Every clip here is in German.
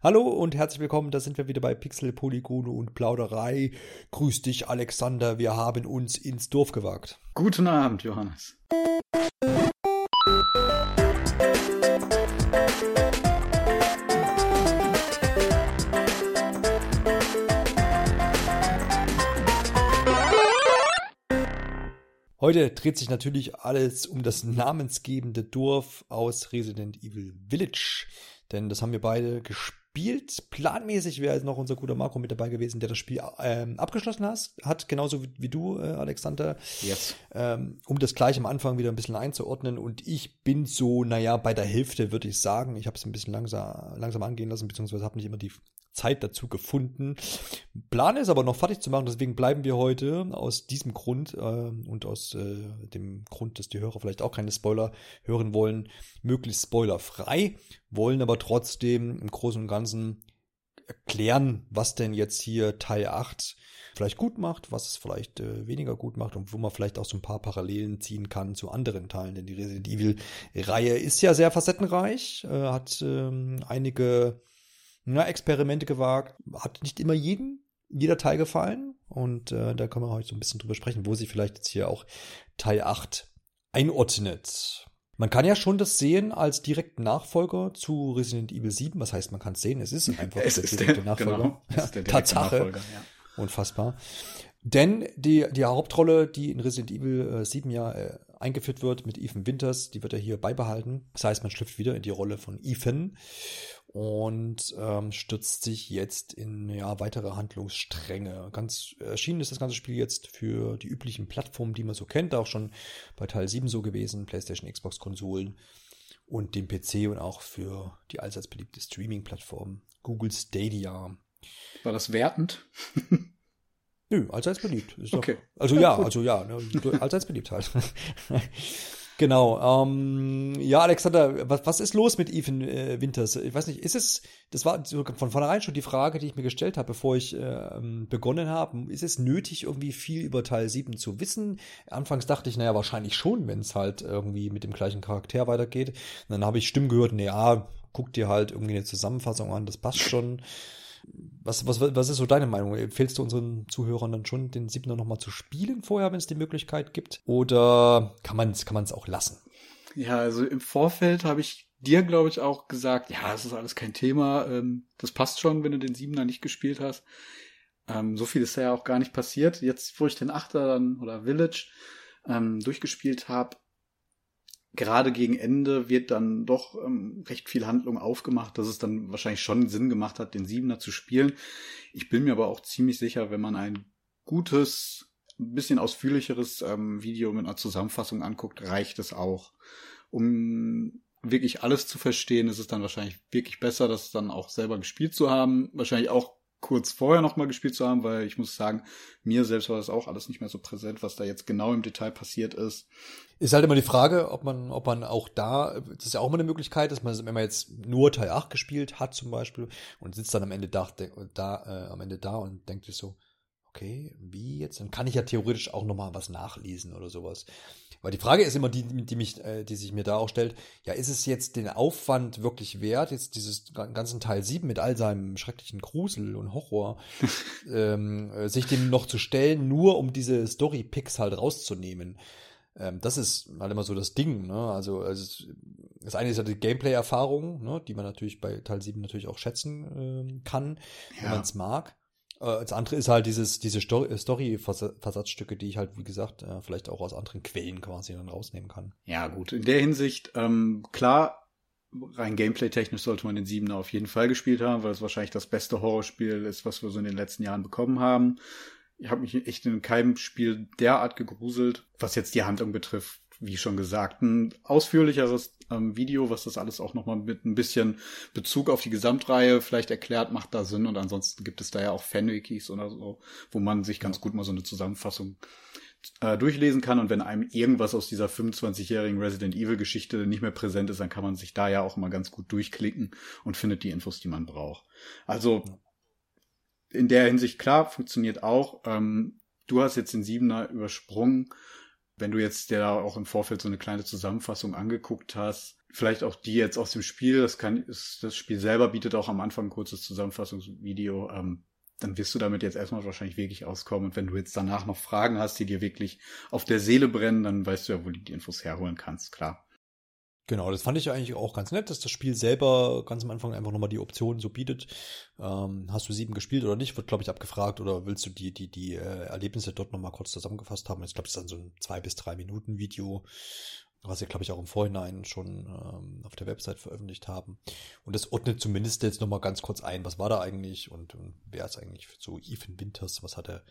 Hallo und herzlich willkommen, da sind wir wieder bei Pixel, Polygone und Plauderei. Grüß dich, Alexander, wir haben uns ins Dorf gewagt. Guten Abend, Johannes. Heute dreht sich natürlich alles um das namensgebende Dorf aus Resident Evil Village. Denn das haben wir beide gespielt. Planmäßig wäre noch unser guter Marco mit dabei gewesen, der das Spiel ähm, abgeschlossen hat, hat genauso wie, wie du, äh, Alexander. Yes. Ähm, um das gleich am Anfang wieder ein bisschen einzuordnen. Und ich bin so, naja, bei der Hälfte würde ich sagen. Ich habe es ein bisschen langsam, langsam angehen lassen, beziehungsweise habe nicht immer die Zeit dazu gefunden. Plane ist aber noch fertig zu machen, deswegen bleiben wir heute aus diesem Grund äh, und aus äh, dem Grund, dass die Hörer vielleicht auch keine Spoiler hören wollen, möglichst spoilerfrei, wollen aber trotzdem im Großen und Ganzen erklären, was denn jetzt hier Teil 8 vielleicht gut macht, was es vielleicht äh, weniger gut macht und wo man vielleicht auch so ein paar Parallelen ziehen kann zu anderen Teilen. Denn die Resident Evil-Reihe ist ja sehr facettenreich, äh, hat ähm, einige na, Experimente gewagt. Hat nicht immer jeden, jeder Teil gefallen. Und äh, da können wir heute so ein bisschen drüber sprechen, wo sie vielleicht jetzt hier auch Teil 8 einordnet. Man kann ja schon das sehen als direkten Nachfolger zu Resident Evil 7. Was heißt, man kann es sehen? Es ist einfach es der ist direkte der, Nachfolger. Genau, ja, ist der Tatsache. Nachfolger, ja. Unfassbar. Denn die, die Hauptrolle, die in Resident Evil äh, 7 ja äh, eingeführt wird mit Ethan Winters, die wird ja hier beibehalten. Das heißt, man schlüpft wieder in die Rolle von Ethan und ähm, stürzt sich jetzt in ja, weitere Handlungsstränge. Ganz erschienen ist das ganze Spiel jetzt für die üblichen Plattformen, die man so kennt, auch schon bei Teil 7 so gewesen, PlayStation, Xbox-Konsolen und dem PC und auch für die allseits beliebte Streaming-Plattform Google Stadia. War das wertend? Nö, allseits beliebt. Okay. Doch, also ja, also ja, ne, allseits beliebt halt. Genau. Ähm, ja, Alexander, was, was ist los mit Ethan äh, Winters? Ich weiß nicht, ist es, das war von vornherein schon die Frage, die ich mir gestellt habe, bevor ich äh, begonnen habe. Ist es nötig, irgendwie viel über Teil 7 zu wissen? Anfangs dachte ich, naja, wahrscheinlich schon, wenn es halt irgendwie mit dem gleichen Charakter weitergeht. Und dann habe ich Stimmen gehört, naja, guck dir halt irgendwie eine Zusammenfassung an, das passt schon. Was, was, was ist so deine Meinung? Empfehlst du unseren Zuhörern dann schon, den Siebner nochmal zu spielen vorher, wenn es die Möglichkeit gibt? Oder kann man es kann auch lassen? Ja, also im Vorfeld habe ich dir, glaube ich, auch gesagt, ja, es ist alles kein Thema. Ähm, das passt schon, wenn du den Siebener nicht gespielt hast. Ähm, so viel ist da ja auch gar nicht passiert. Jetzt, wo ich den Achter dann oder Village ähm, durchgespielt habe, gerade gegen Ende wird dann doch ähm, recht viel Handlung aufgemacht, dass es dann wahrscheinlich schon Sinn gemacht hat, den Siebener zu spielen. Ich bin mir aber auch ziemlich sicher, wenn man ein gutes, ein bisschen ausführlicheres ähm, Video mit einer Zusammenfassung anguckt, reicht es auch. Um wirklich alles zu verstehen, ist es dann wahrscheinlich wirklich besser, das dann auch selber gespielt zu haben. Wahrscheinlich auch kurz vorher nochmal gespielt zu haben, weil ich muss sagen, mir selbst war das auch alles nicht mehr so präsent, was da jetzt genau im Detail passiert ist. Ist halt immer die Frage, ob man, ob man auch da, das ist ja auch immer eine Möglichkeit, dass man, wenn man jetzt nur Teil 8 gespielt hat zum Beispiel und sitzt dann am Ende da, da äh, am Ende da und denkt sich so, okay, wie jetzt? Dann kann ich ja theoretisch auch nochmal was nachlesen oder sowas. Weil die Frage ist immer die, die mich, äh, die sich mir da auch stellt, ja, ist es jetzt den Aufwand wirklich wert, jetzt dieses ganzen Teil 7 mit all seinem schrecklichen Grusel und Horror, ähm, äh, sich dem noch zu stellen, nur um diese Story-Picks halt rauszunehmen? Ähm, das ist halt immer so das Ding, ne? Also, also das eine ist ja die Gameplay-Erfahrung, ne? die man natürlich bei Teil 7 natürlich auch schätzen äh, kann, ja. wenn man es mag. Äh, das andere ist halt dieses, diese Story-Versatzstücke, die ich halt, wie gesagt, äh, vielleicht auch aus anderen Quellen quasi dann rausnehmen kann. Ja, gut. In der Hinsicht, ähm, klar, rein gameplay-technisch sollte man den Siebener auf jeden Fall gespielt haben, weil es wahrscheinlich das beste Horrorspiel ist, was wir so in den letzten Jahren bekommen haben. Ich habe mich echt in keinem Spiel derart gegruselt, was jetzt die Handlung betrifft wie schon gesagt, ein ausführlicheres ähm, Video, was das alles auch nochmal mit ein bisschen Bezug auf die Gesamtreihe vielleicht erklärt, macht da Sinn. Und ansonsten gibt es da ja auch Fanwikis oder so, wo man sich ganz gut mal so eine Zusammenfassung äh, durchlesen kann. Und wenn einem irgendwas aus dieser 25-jährigen Resident Evil Geschichte nicht mehr präsent ist, dann kann man sich da ja auch immer ganz gut durchklicken und findet die Infos, die man braucht. Also in der Hinsicht klar, funktioniert auch. Ähm, du hast jetzt den Siebener übersprungen wenn du jetzt dir auch im Vorfeld so eine kleine Zusammenfassung angeguckt hast, vielleicht auch die jetzt aus dem Spiel, das kann, ist, das Spiel selber bietet auch am Anfang ein kurzes Zusammenfassungsvideo, ähm, dann wirst du damit jetzt erstmal wahrscheinlich wirklich auskommen. Und wenn du jetzt danach noch Fragen hast, die dir wirklich auf der Seele brennen, dann weißt du ja, wo du die Infos herholen kannst, klar. Genau, das fand ich eigentlich auch ganz nett, dass das Spiel selber ganz am Anfang einfach nochmal die Optionen so bietet. Ähm, hast du sieben gespielt oder nicht, wird, glaube ich, abgefragt oder willst du die, die, die äh, Erlebnisse dort nochmal kurz zusammengefasst haben? Ich glaube, das ist dann so ein zwei bis drei Minuten Video, was sie, glaube ich, auch im Vorhinein schon ähm, auf der Website veröffentlicht haben. Und das ordnet zumindest jetzt nochmal ganz kurz ein, was war da eigentlich und, und wer ist eigentlich so Ethan Winters, was hat er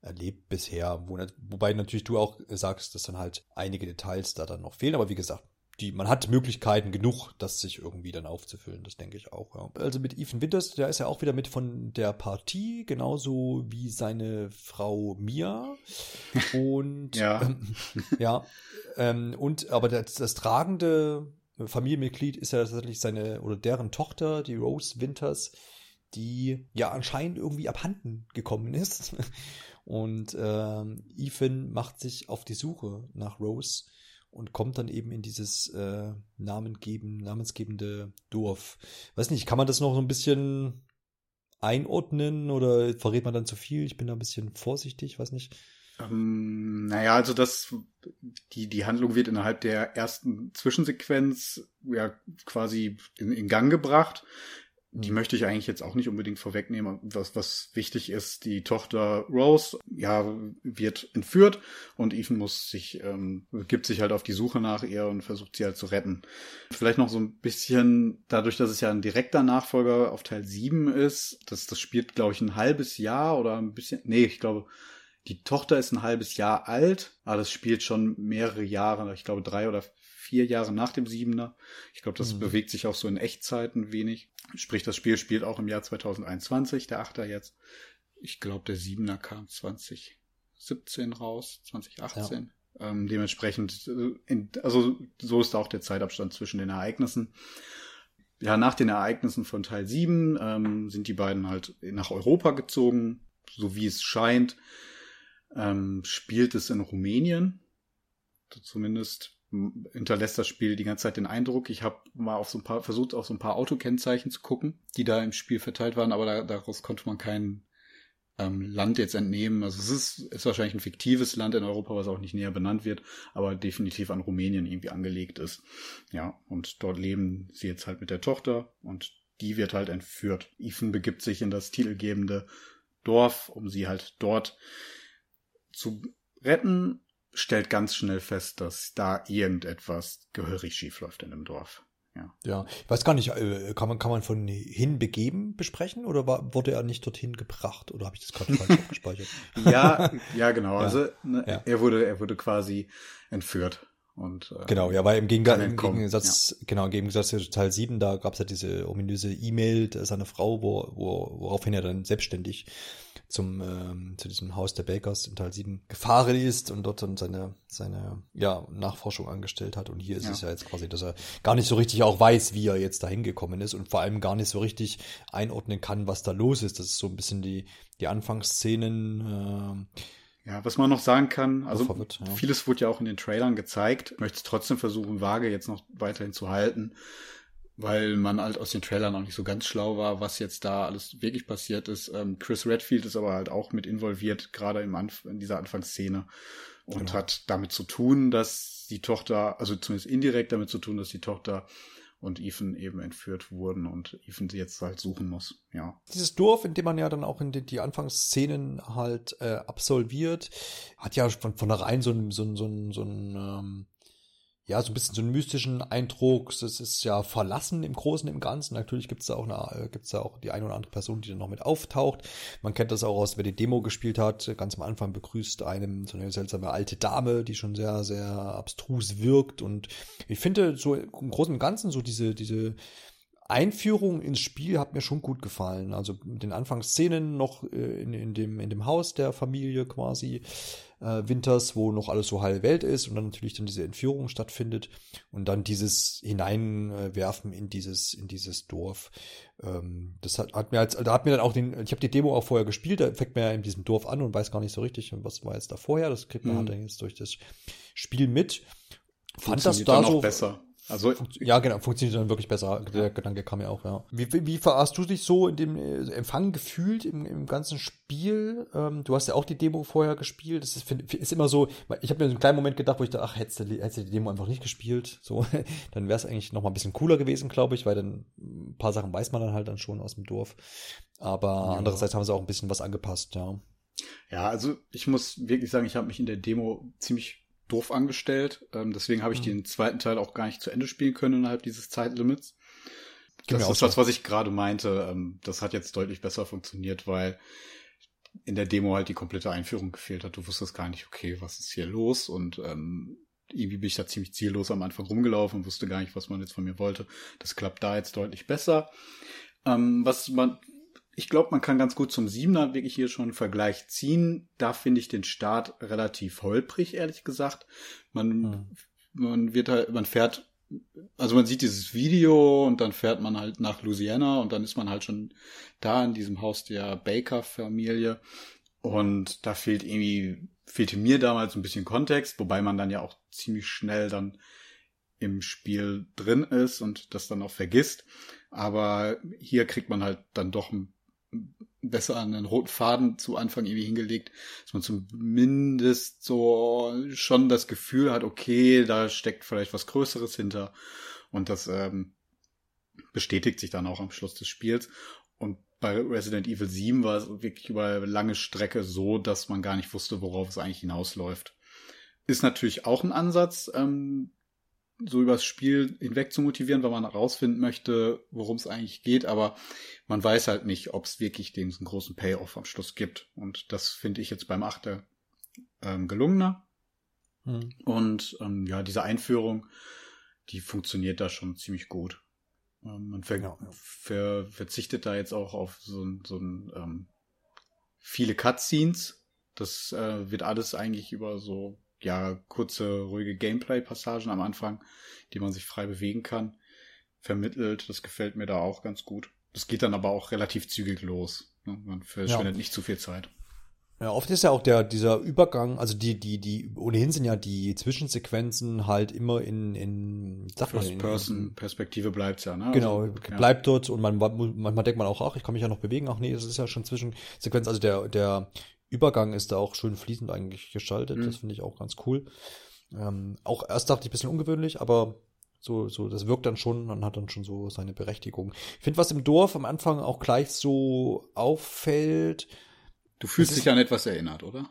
erlebt bisher, wo, wobei natürlich du auch sagst, dass dann halt einige Details da dann noch fehlen, aber wie gesagt, die, man hat Möglichkeiten genug, das sich irgendwie dann aufzufüllen, das denke ich auch. Ja. Also mit Ethan Winters, der ist ja auch wieder mit von der Partie, genauso wie seine Frau Mia. Und ja, ähm, ja ähm, und aber das, das tragende Familienmitglied ist ja tatsächlich seine oder deren Tochter, die Rose Winters, die ja anscheinend irgendwie abhanden gekommen ist. Und ähm, Ethan macht sich auf die Suche nach Rose und kommt dann eben in dieses äh, namengeben, namensgebende Dorf. Weiß nicht, kann man das noch so ein bisschen einordnen oder verrät man dann zu viel? Ich bin da ein bisschen vorsichtig, weiß nicht. Ähm, naja, also das, die, die Handlung wird innerhalb der ersten Zwischensequenz ja quasi in, in Gang gebracht die mhm. möchte ich eigentlich jetzt auch nicht unbedingt vorwegnehmen. Was, was wichtig ist, die Tochter Rose, ja, wird entführt und Ethan muss sich, ähm, gibt sich halt auf die Suche nach ihr und versucht sie halt zu retten. Vielleicht noch so ein bisschen, dadurch, dass es ja ein direkter Nachfolger auf Teil 7 ist, das, das spielt, glaube ich, ein halbes Jahr oder ein bisschen, nee, ich glaube, die Tochter ist ein halbes Jahr alt, aber das spielt schon mehrere Jahre, ich glaube drei oder vier Jahre nach dem Siebener. Ich glaube, das mhm. bewegt sich auch so in Echtzeiten wenig. Sprich, das Spiel spielt auch im Jahr 2021, der Achter jetzt. Ich glaube, der Siebener kam 2017 raus, 2018. Ja. Ähm, dementsprechend, äh, in, also so ist auch der Zeitabstand zwischen den Ereignissen. Ja, nach den Ereignissen von Teil 7 ähm, sind die beiden halt nach Europa gezogen, so wie es scheint. Ähm, spielt es in Rumänien. Zumindest hinterlässt das Spiel die ganze Zeit den Eindruck. Ich habe mal auf so ein paar versucht, auf so ein paar Autokennzeichen zu gucken, die da im Spiel verteilt waren, aber da, daraus konnte man kein ähm, Land jetzt entnehmen. Also es ist, ist wahrscheinlich ein fiktives Land in Europa, was auch nicht näher benannt wird, aber definitiv an Rumänien irgendwie angelegt ist. Ja, und dort leben sie jetzt halt mit der Tochter und die wird halt entführt. Ethan begibt sich in das titelgebende Dorf, um sie halt dort zu retten stellt ganz schnell fest, dass da irgendetwas gehörig schief läuft in dem Dorf. Ja. ja, ich weiß gar nicht, äh, kann man, kann man von hinbegeben besprechen oder war, wurde er nicht dorthin gebracht oder habe ich das gerade falsch abgespeichert? Ja, ja, genau. Ja. Also ne, ja. er wurde, er wurde quasi entführt. Und, äh, genau, ja, weil im, Gegensatz, im Gegensatz, ja. genau, im Gegensatz zu Teil 7, da gab es ja diese ominöse E-Mail seiner Frau, wo, wo, woraufhin er dann selbstständig zum, ähm, zu diesem Haus der Bakers in Teil 7 gefahren ist und dort dann seine, seine, ja, Nachforschung angestellt hat. Und hier ist ja. es ja jetzt quasi, dass er gar nicht so richtig auch weiß, wie er jetzt dahin gekommen ist und vor allem gar nicht so richtig einordnen kann, was da los ist. Das ist so ein bisschen die, die Anfangsszenen, äh, ja, was man noch sagen kann, also verwirrt, ja. vieles wurde ja auch in den Trailern gezeigt. Ich möchte es trotzdem versuchen, vage jetzt noch weiterhin zu halten, weil man halt aus den Trailern auch nicht so ganz schlau war, was jetzt da alles wirklich passiert ist. Ähm, Chris Redfield ist aber halt auch mit involviert, gerade im Anf in dieser Anfangsszene und genau. hat damit zu tun, dass die Tochter, also zumindest indirekt damit zu tun, dass die Tochter und Ethan eben entführt wurden und Ethan sie jetzt halt suchen muss, ja. Dieses Dorf, in dem man ja dann auch in die, die Anfangsszenen halt äh, absolviert, hat ja von vornherein so ein, so ein, so ein, so ein ähm, ja, so ein bisschen so einen mystischen Eindruck. Es ist ja verlassen im Großen im Ganzen. Natürlich gibt es da auch eine, gibt's da auch die eine oder andere Person, die dann noch mit auftaucht. Man kennt das auch aus, wer die Demo gespielt hat. Ganz am Anfang begrüßt einem so eine seltsame alte Dame, die schon sehr, sehr abstrus wirkt. Und ich finde so im Großen und Ganzen so diese, diese, Einführung ins Spiel hat mir schon gut gefallen. Also mit den Anfangsszenen noch äh, in, in, dem, in dem Haus der Familie quasi äh, Winters, wo noch alles so heile Welt ist und dann natürlich dann diese Entführung stattfindet und dann dieses Hineinwerfen in dieses, in dieses Dorf. Ähm, das hat, hat mir als, da hat mir dann auch den, ich habe die Demo auch vorher gespielt, da fängt man ja in diesem Dorf an und weiß gar nicht so richtig, was war jetzt da vorher. Das kriegt man mhm. halt dann jetzt durch das Spiel mit. Fand das da so besser Also ja, genau, funktioniert dann wirklich besser. Der Gedanke kam ja auch, ja. Wie, wie, wie hast du dich so in dem äh, Empfang gefühlt im, im ganzen Spiel? Ähm, du hast ja auch die Demo vorher gespielt. Das ist, find, ist immer so, ich habe mir einen kleinen Moment gedacht, wo ich dachte, ach, hättest du, hättest du die Demo einfach nicht gespielt, so, dann wäre es eigentlich noch mal ein bisschen cooler gewesen, glaube ich, weil dann ein paar Sachen weiß man dann halt dann schon aus dem Dorf. Aber ja. andererseits haben sie auch ein bisschen was angepasst, ja. Ja, also ich muss wirklich sagen, ich habe mich in der Demo ziemlich doof angestellt. Ähm, deswegen habe ich mhm. den zweiten Teil auch gar nicht zu Ende spielen können innerhalb dieses Zeitlimits. Das ist das, was ich gerade meinte. Ähm, das hat jetzt deutlich besser funktioniert, weil in der Demo halt die komplette Einführung gefehlt hat. Du wusstest gar nicht, okay, was ist hier los? Und ähm, irgendwie bin ich da ziemlich ziellos am Anfang rumgelaufen und wusste gar nicht, was man jetzt von mir wollte. Das klappt da jetzt deutlich besser. Ähm, was man ich glaube, man kann ganz gut zum Siebener wirklich hier schon einen Vergleich ziehen. Da finde ich den Start relativ holprig, ehrlich gesagt. Man, hm. man wird halt, man fährt, also man sieht dieses Video und dann fährt man halt nach Louisiana und dann ist man halt schon da in diesem Haus der Baker-Familie. Und da fehlt irgendwie, fehlte mir damals ein bisschen Kontext, wobei man dann ja auch ziemlich schnell dann im Spiel drin ist und das dann auch vergisst. Aber hier kriegt man halt dann doch ein besser einen roten Faden zu Anfang irgendwie hingelegt, dass man zumindest so schon das Gefühl hat, okay, da steckt vielleicht was Größeres hinter. Und das ähm, bestätigt sich dann auch am Schluss des Spiels. Und bei Resident Evil 7 war es wirklich über lange Strecke so, dass man gar nicht wusste, worauf es eigentlich hinausläuft. Ist natürlich auch ein Ansatz, ähm, so übers Spiel hinweg zu motivieren, weil man herausfinden möchte, worum es eigentlich geht, aber man weiß halt nicht, ob es wirklich den großen Payoff am Schluss gibt. Und das finde ich jetzt beim Achter ähm, gelungener. Hm. Und ähm, ja, diese Einführung, die funktioniert da schon ziemlich gut. Ähm, man ver ja. Ver verzichtet da jetzt auch auf so, so ein ähm, viele Cutscenes. Das äh, wird alles eigentlich über so ja, kurze, ruhige Gameplay-Passagen am Anfang, die man sich frei bewegen kann, vermittelt. Das gefällt mir da auch ganz gut. Das geht dann aber auch relativ zügig los. Ne? Man verschwendet ja. nicht zu viel Zeit. Ja, oft ist ja auch der, dieser Übergang, also die, die, die, ohnehin sind ja die Zwischensequenzen halt immer in, in, First-Person-Perspektive bleibt's ja, ne? Genau, also, bleibt ja. dort und man, manchmal denkt man auch, ach, ich kann mich ja noch bewegen, ach nee, das ist ja schon Zwischensequenz, also der, der Übergang ist da auch schön fließend eigentlich gestaltet. Mhm. Das finde ich auch ganz cool. Ähm, auch erst dachte ich ein bisschen ungewöhnlich, aber so, so, das wirkt dann schon und hat dann schon so seine Berechtigung. Ich finde, was im Dorf am Anfang auch gleich so auffällt. Du fühlst dich an etwas erinnert, oder?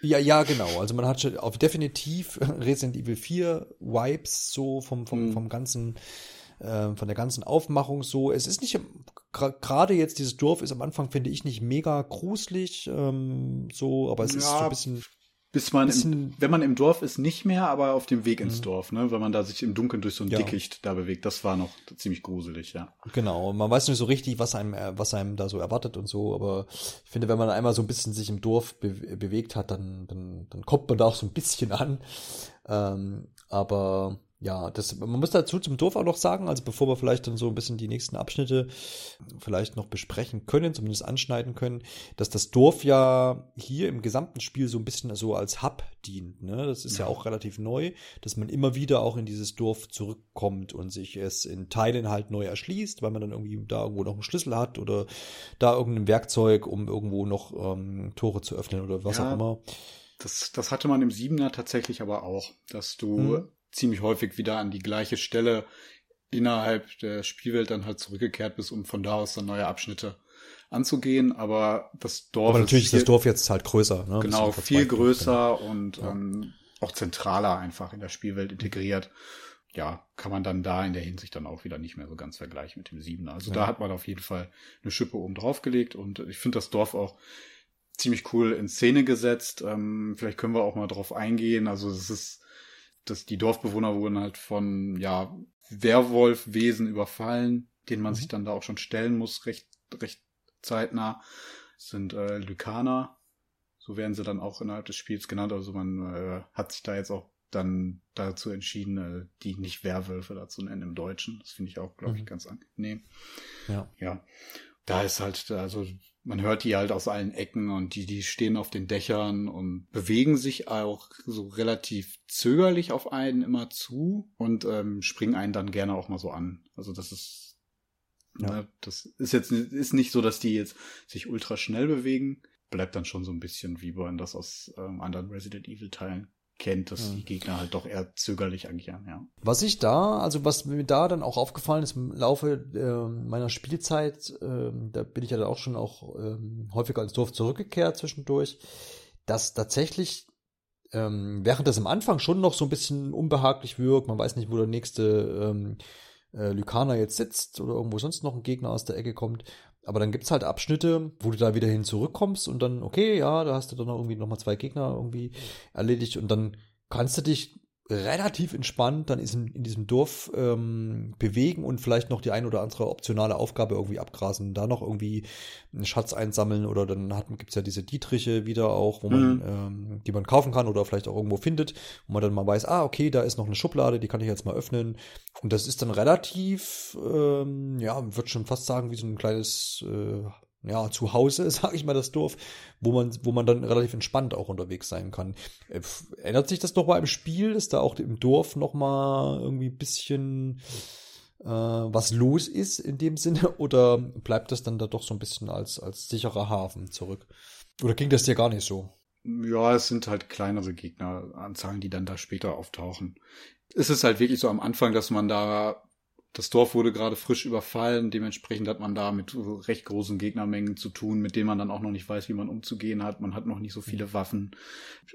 Ja, ja, genau. Also man hat schon auf definitiv Resident Evil 4 Vibes so vom, vom, mhm. vom ganzen äh, von der ganzen Aufmachung so. Es ist nicht, gerade jetzt dieses Dorf ist am Anfang, finde ich, nicht mega gruselig, ähm, so, aber es ja, ist so ein bisschen. Bis man, im, wenn man im Dorf ist, nicht mehr, aber auf dem Weg ins mhm. Dorf, ne, weil man da sich im Dunkeln durch so ein ja. Dickicht da bewegt, das war noch ziemlich gruselig, ja. Genau, man weiß nicht so richtig, was einem, äh, was einem da so erwartet und so, aber ich finde, wenn man einmal so ein bisschen sich im Dorf be bewegt hat, dann, dann, dann kommt man da auch so ein bisschen an, ähm, aber ja, das, man muss dazu zum Dorf auch noch sagen, also bevor wir vielleicht dann so ein bisschen die nächsten Abschnitte vielleicht noch besprechen können, zumindest anschneiden können, dass das Dorf ja hier im gesamten Spiel so ein bisschen so als Hub dient. Ne? Das ist ja. ja auch relativ neu, dass man immer wieder auch in dieses Dorf zurückkommt und sich es in Teilen halt neu erschließt, weil man dann irgendwie da irgendwo noch einen Schlüssel hat oder da irgendein Werkzeug, um irgendwo noch ähm, Tore zu öffnen oder was ja, auch immer. Das, das hatte man im Siebener tatsächlich aber auch, dass du hm ziemlich häufig wieder an die gleiche Stelle innerhalb der Spielwelt dann halt zurückgekehrt bist, um von da aus dann neue Abschnitte anzugehen. Aber das Dorf. Aber natürlich ist, ist das Dorf jetzt halt größer. Ne? Genau, viel größer und ja. ähm, auch zentraler einfach in der Spielwelt integriert. Ja, kann man dann da in der Hinsicht dann auch wieder nicht mehr so ganz vergleichen mit dem Siebener. Also ja. da hat man auf jeden Fall eine Schippe oben drauf gelegt und ich finde das Dorf auch ziemlich cool in Szene gesetzt. Ähm, vielleicht können wir auch mal drauf eingehen. Also es ist dass die Dorfbewohner wurden halt von, ja, Werwolfwesen überfallen, denen man mhm. sich dann da auch schon stellen muss, recht, recht zeitnah. Das sind äh, Lykaner, so werden sie dann auch innerhalb des Spiels genannt. Also man äh, hat sich da jetzt auch dann dazu entschieden, äh, die nicht Werwölfe dazu nennen im Deutschen. Das finde ich auch, glaube ich, mhm. ganz angenehm. Ja. Ja. Da ist halt, also man hört die halt aus allen Ecken und die, die stehen auf den Dächern und bewegen sich auch so relativ zögerlich auf einen immer zu und ähm, springen einen dann gerne auch mal so an. Also das ist, ja. ne, das ist jetzt ist nicht so, dass die jetzt sich ultra schnell bewegen. Bleibt dann schon so ein bisschen wie man das aus ähm, anderen Resident Evil Teilen kennt, dass ja. die Gegner halt doch eher zögerlich agieren, ja. Was ich da, also was mir da dann auch aufgefallen ist im Laufe äh, meiner Spielzeit, äh, da bin ich ja dann auch schon auch äh, häufiger ins Dorf zurückgekehrt zwischendurch, dass tatsächlich ähm, während das am Anfang schon noch so ein bisschen unbehaglich wirkt, man weiß nicht, wo der nächste ähm, äh, Lykaner jetzt sitzt oder irgendwo sonst noch ein Gegner aus der Ecke kommt. Aber dann gibt's halt Abschnitte, wo du da wieder hin zurückkommst und dann, okay, ja, da hast du dann irgendwie nochmal zwei Gegner irgendwie erledigt und dann kannst du dich relativ entspannt dann ist in, in diesem Dorf ähm, bewegen und vielleicht noch die ein oder andere optionale Aufgabe irgendwie abgrasen, da noch irgendwie einen Schatz einsammeln oder dann hat, gibt's ja diese Dietriche wieder auch, wo man, mhm. ähm, die man kaufen kann oder vielleicht auch irgendwo findet, wo man dann mal weiß, ah, okay, da ist noch eine Schublade, die kann ich jetzt mal öffnen. Und das ist dann relativ, ähm, ja, würde schon fast sagen, wie so ein kleines äh, ja, zu Hause, sage ich mal, das Dorf, wo man, wo man dann relativ entspannt auch unterwegs sein kann. Äh, ändert sich das doch mal im Spiel? Ist da auch im Dorf noch mal irgendwie ein bisschen äh, was los ist in dem Sinne? Oder bleibt das dann da doch so ein bisschen als, als sicherer Hafen zurück? Oder ging das dir gar nicht so? Ja, es sind halt kleinere Gegneranzahlen, die dann da später auftauchen. Es ist halt wirklich so am Anfang, dass man da das Dorf wurde gerade frisch überfallen, dementsprechend hat man da mit recht großen Gegnermengen zu tun, mit denen man dann auch noch nicht weiß, wie man umzugehen hat. Man hat noch nicht so viele. Waffen